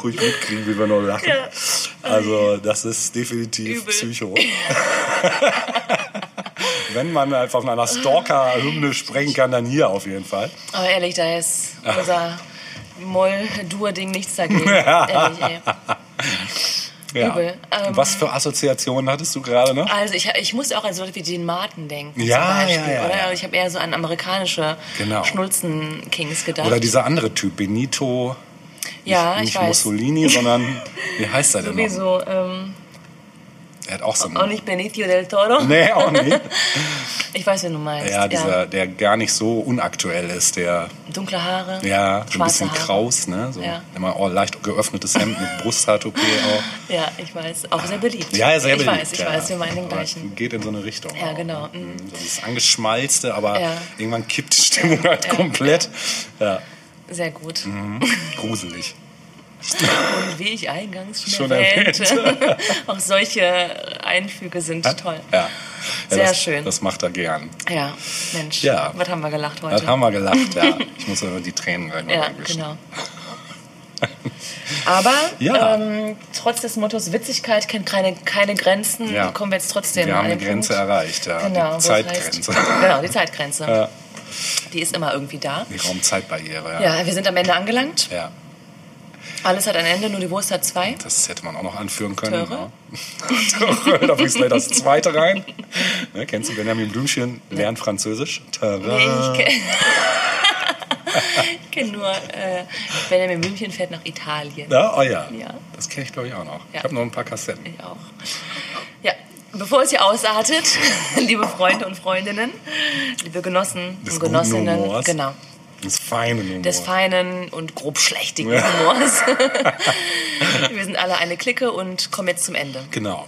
könnt ruhig mitkriegen, wie wir noch lachen. Ja. Also, das ist definitiv Übel. Psycho. Wenn man einfach von einer Stalker-Hymne sprechen kann, dann hier auf jeden Fall. Aber ehrlich, da ist unser Moll-Dur-Ding nichts dagegen. ehrlich, ey. Ja. Übel. Ähm, Was für Assoziationen hattest du gerade noch? Also ich, ich muss auch an so Leute wie Dean Martin denken. Ja, Beispiel, ja, ja, oder? ja. Ich habe eher so an amerikanische Genau. Schnulzen-Kings gedacht. Oder dieser andere Typ, Benito. Ja, nicht, ich nicht weiß. Mussolini, sondern wie heißt er denn noch? Sowieso. Ähm, Er hat auch so einen. auch nicht Benicio del Toro. Nee, auch nicht. Ich weiß, wen du meinst. Ja, dieser, der gar nicht so unaktuell ist, der Dunkle Haare. ja, so ein bisschen Haare. kraus, ne? So Ja. immer auch leicht geöffnetes Hemd mit Brusthaar-Toupet auch. Ja, ich weiß. Auch sehr beliebt. Ja, sehr ich beliebt. weiß, ich ja. weiß, wir meinen den gleichen. Geht in so eine Richtung. Ja, genau. Mhm. So dieses angeschmalzte, aber Ja. irgendwann kippt die Stimmung halt Ja, komplett. Ja, Sehr gut. Mhm. gruselig. Und wie ich eingangs schon, Schon erwähnte, auch solche Einfüge sind toll. Ja. ja Sehr das, schön. Das macht er gern. Ja, Mensch. Ja. Was haben wir gelacht heute? Das haben wir gelacht, ja. Ich muss aber die Tränen noch ja, genau. Aber Ja. ähm, trotz des Mottos Witzigkeit kennt keine, keine Grenzen, Ja. kommen wir jetzt trotzdem Wir haben eine Grenze Punkt. erreicht, ja. Genau, wo die Zeitgrenze. Heißt, genau, die Zeitgrenze. Ja. Die ist immer irgendwie da. Die Raumzeitbarriere, ja. Ja, wir sind am Ende angelangt. ja. Alles hat ein Ende, nur die Wurst hat zwei. Das hätte man auch noch anführen können. Töre? Ja. da fließt gleich das zweite rein. Ne, kennst du Benjamin Blümchen? Lernt Französisch. Töre. Nee, ich kenne kenn nur äh, Benjamin Blümchen fährt nach Italien. Ja, oh ja. Ja. Das kenne ich, glaube ich, auch noch. Ich Ja. habe noch ein paar Kassetten. Ich auch. Ja, bevor es hier ausartet, liebe Freunde und Freundinnen, liebe Genossen Des und Genossinnen, Humors. genau, Das feine Humor. des feinen und grob schlechtigen Ja. Humors. Wir sind alle eine Clique und kommen jetzt zum Ende. Genau.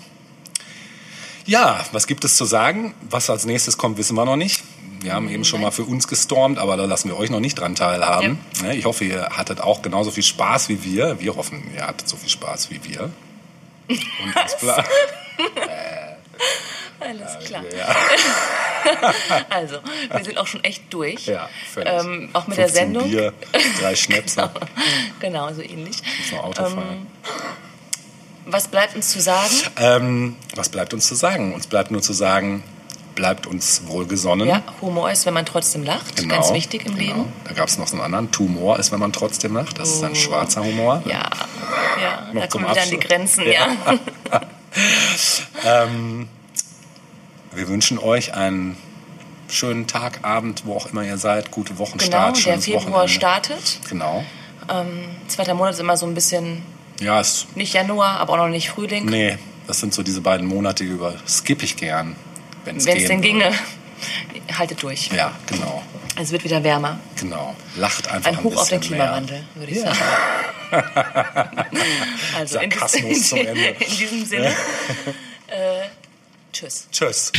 Ja, was gibt es zu sagen? Was als nächstes kommt, wissen wir noch nicht. Wir haben eben schon mal für uns gestormt, aber da lassen wir euch noch nicht dran teilhaben. Ne, Ich hoffe, ihr hattet auch genauso viel Spaß wie wir. Wir hoffen, ihr hattet so viel Spaß wie wir. Und uns bla- Alles klar. ja, Also, wir sind auch schon echt durch. ja, völlig. Ähm, auch mit der 15 Sendung. Bier, drei Schnäpse, Genau, so ähnlich. zum Auto fahren. Was bleibt uns zu sagen? Ähm, was bleibt uns zu sagen? Uns bleibt nur zu sagen, bleibt uns wohlgesonnen. Ja, Humor ist, wenn man trotzdem lacht. Genau, Ganz wichtig im genau. Leben. Da gab es noch so einen anderen. Tumor ist, wenn man trotzdem lacht. Das ist ein schwarzer Humor. Oh. Ja, Ja, da kommen wir wieder an die. Grenzen, ja. Wir wünschen euch einen schönen Tag, Abend, wo auch immer ihr seid. Gute Genau, Wochenstart. der schönes Februar Wochenende. startet. Genau. Zweiter Monat ist immer so ein bisschen, Ja, es, nicht Januar, aber auch noch nicht Frühling. nee, das sind so diese beiden Monate, die über skippe ich gern, wenn es Wenn es denn ginge, haltet durch. Ja, genau. Es wird wieder wärmer. Genau. Lacht einfach ein, Ein Hoch auf den bisschen mehr. Klimawandel, würde ich sagen. also in, Sarkasmus zum Ende. in diesem Sinne. äh, tschüss. Tschüss.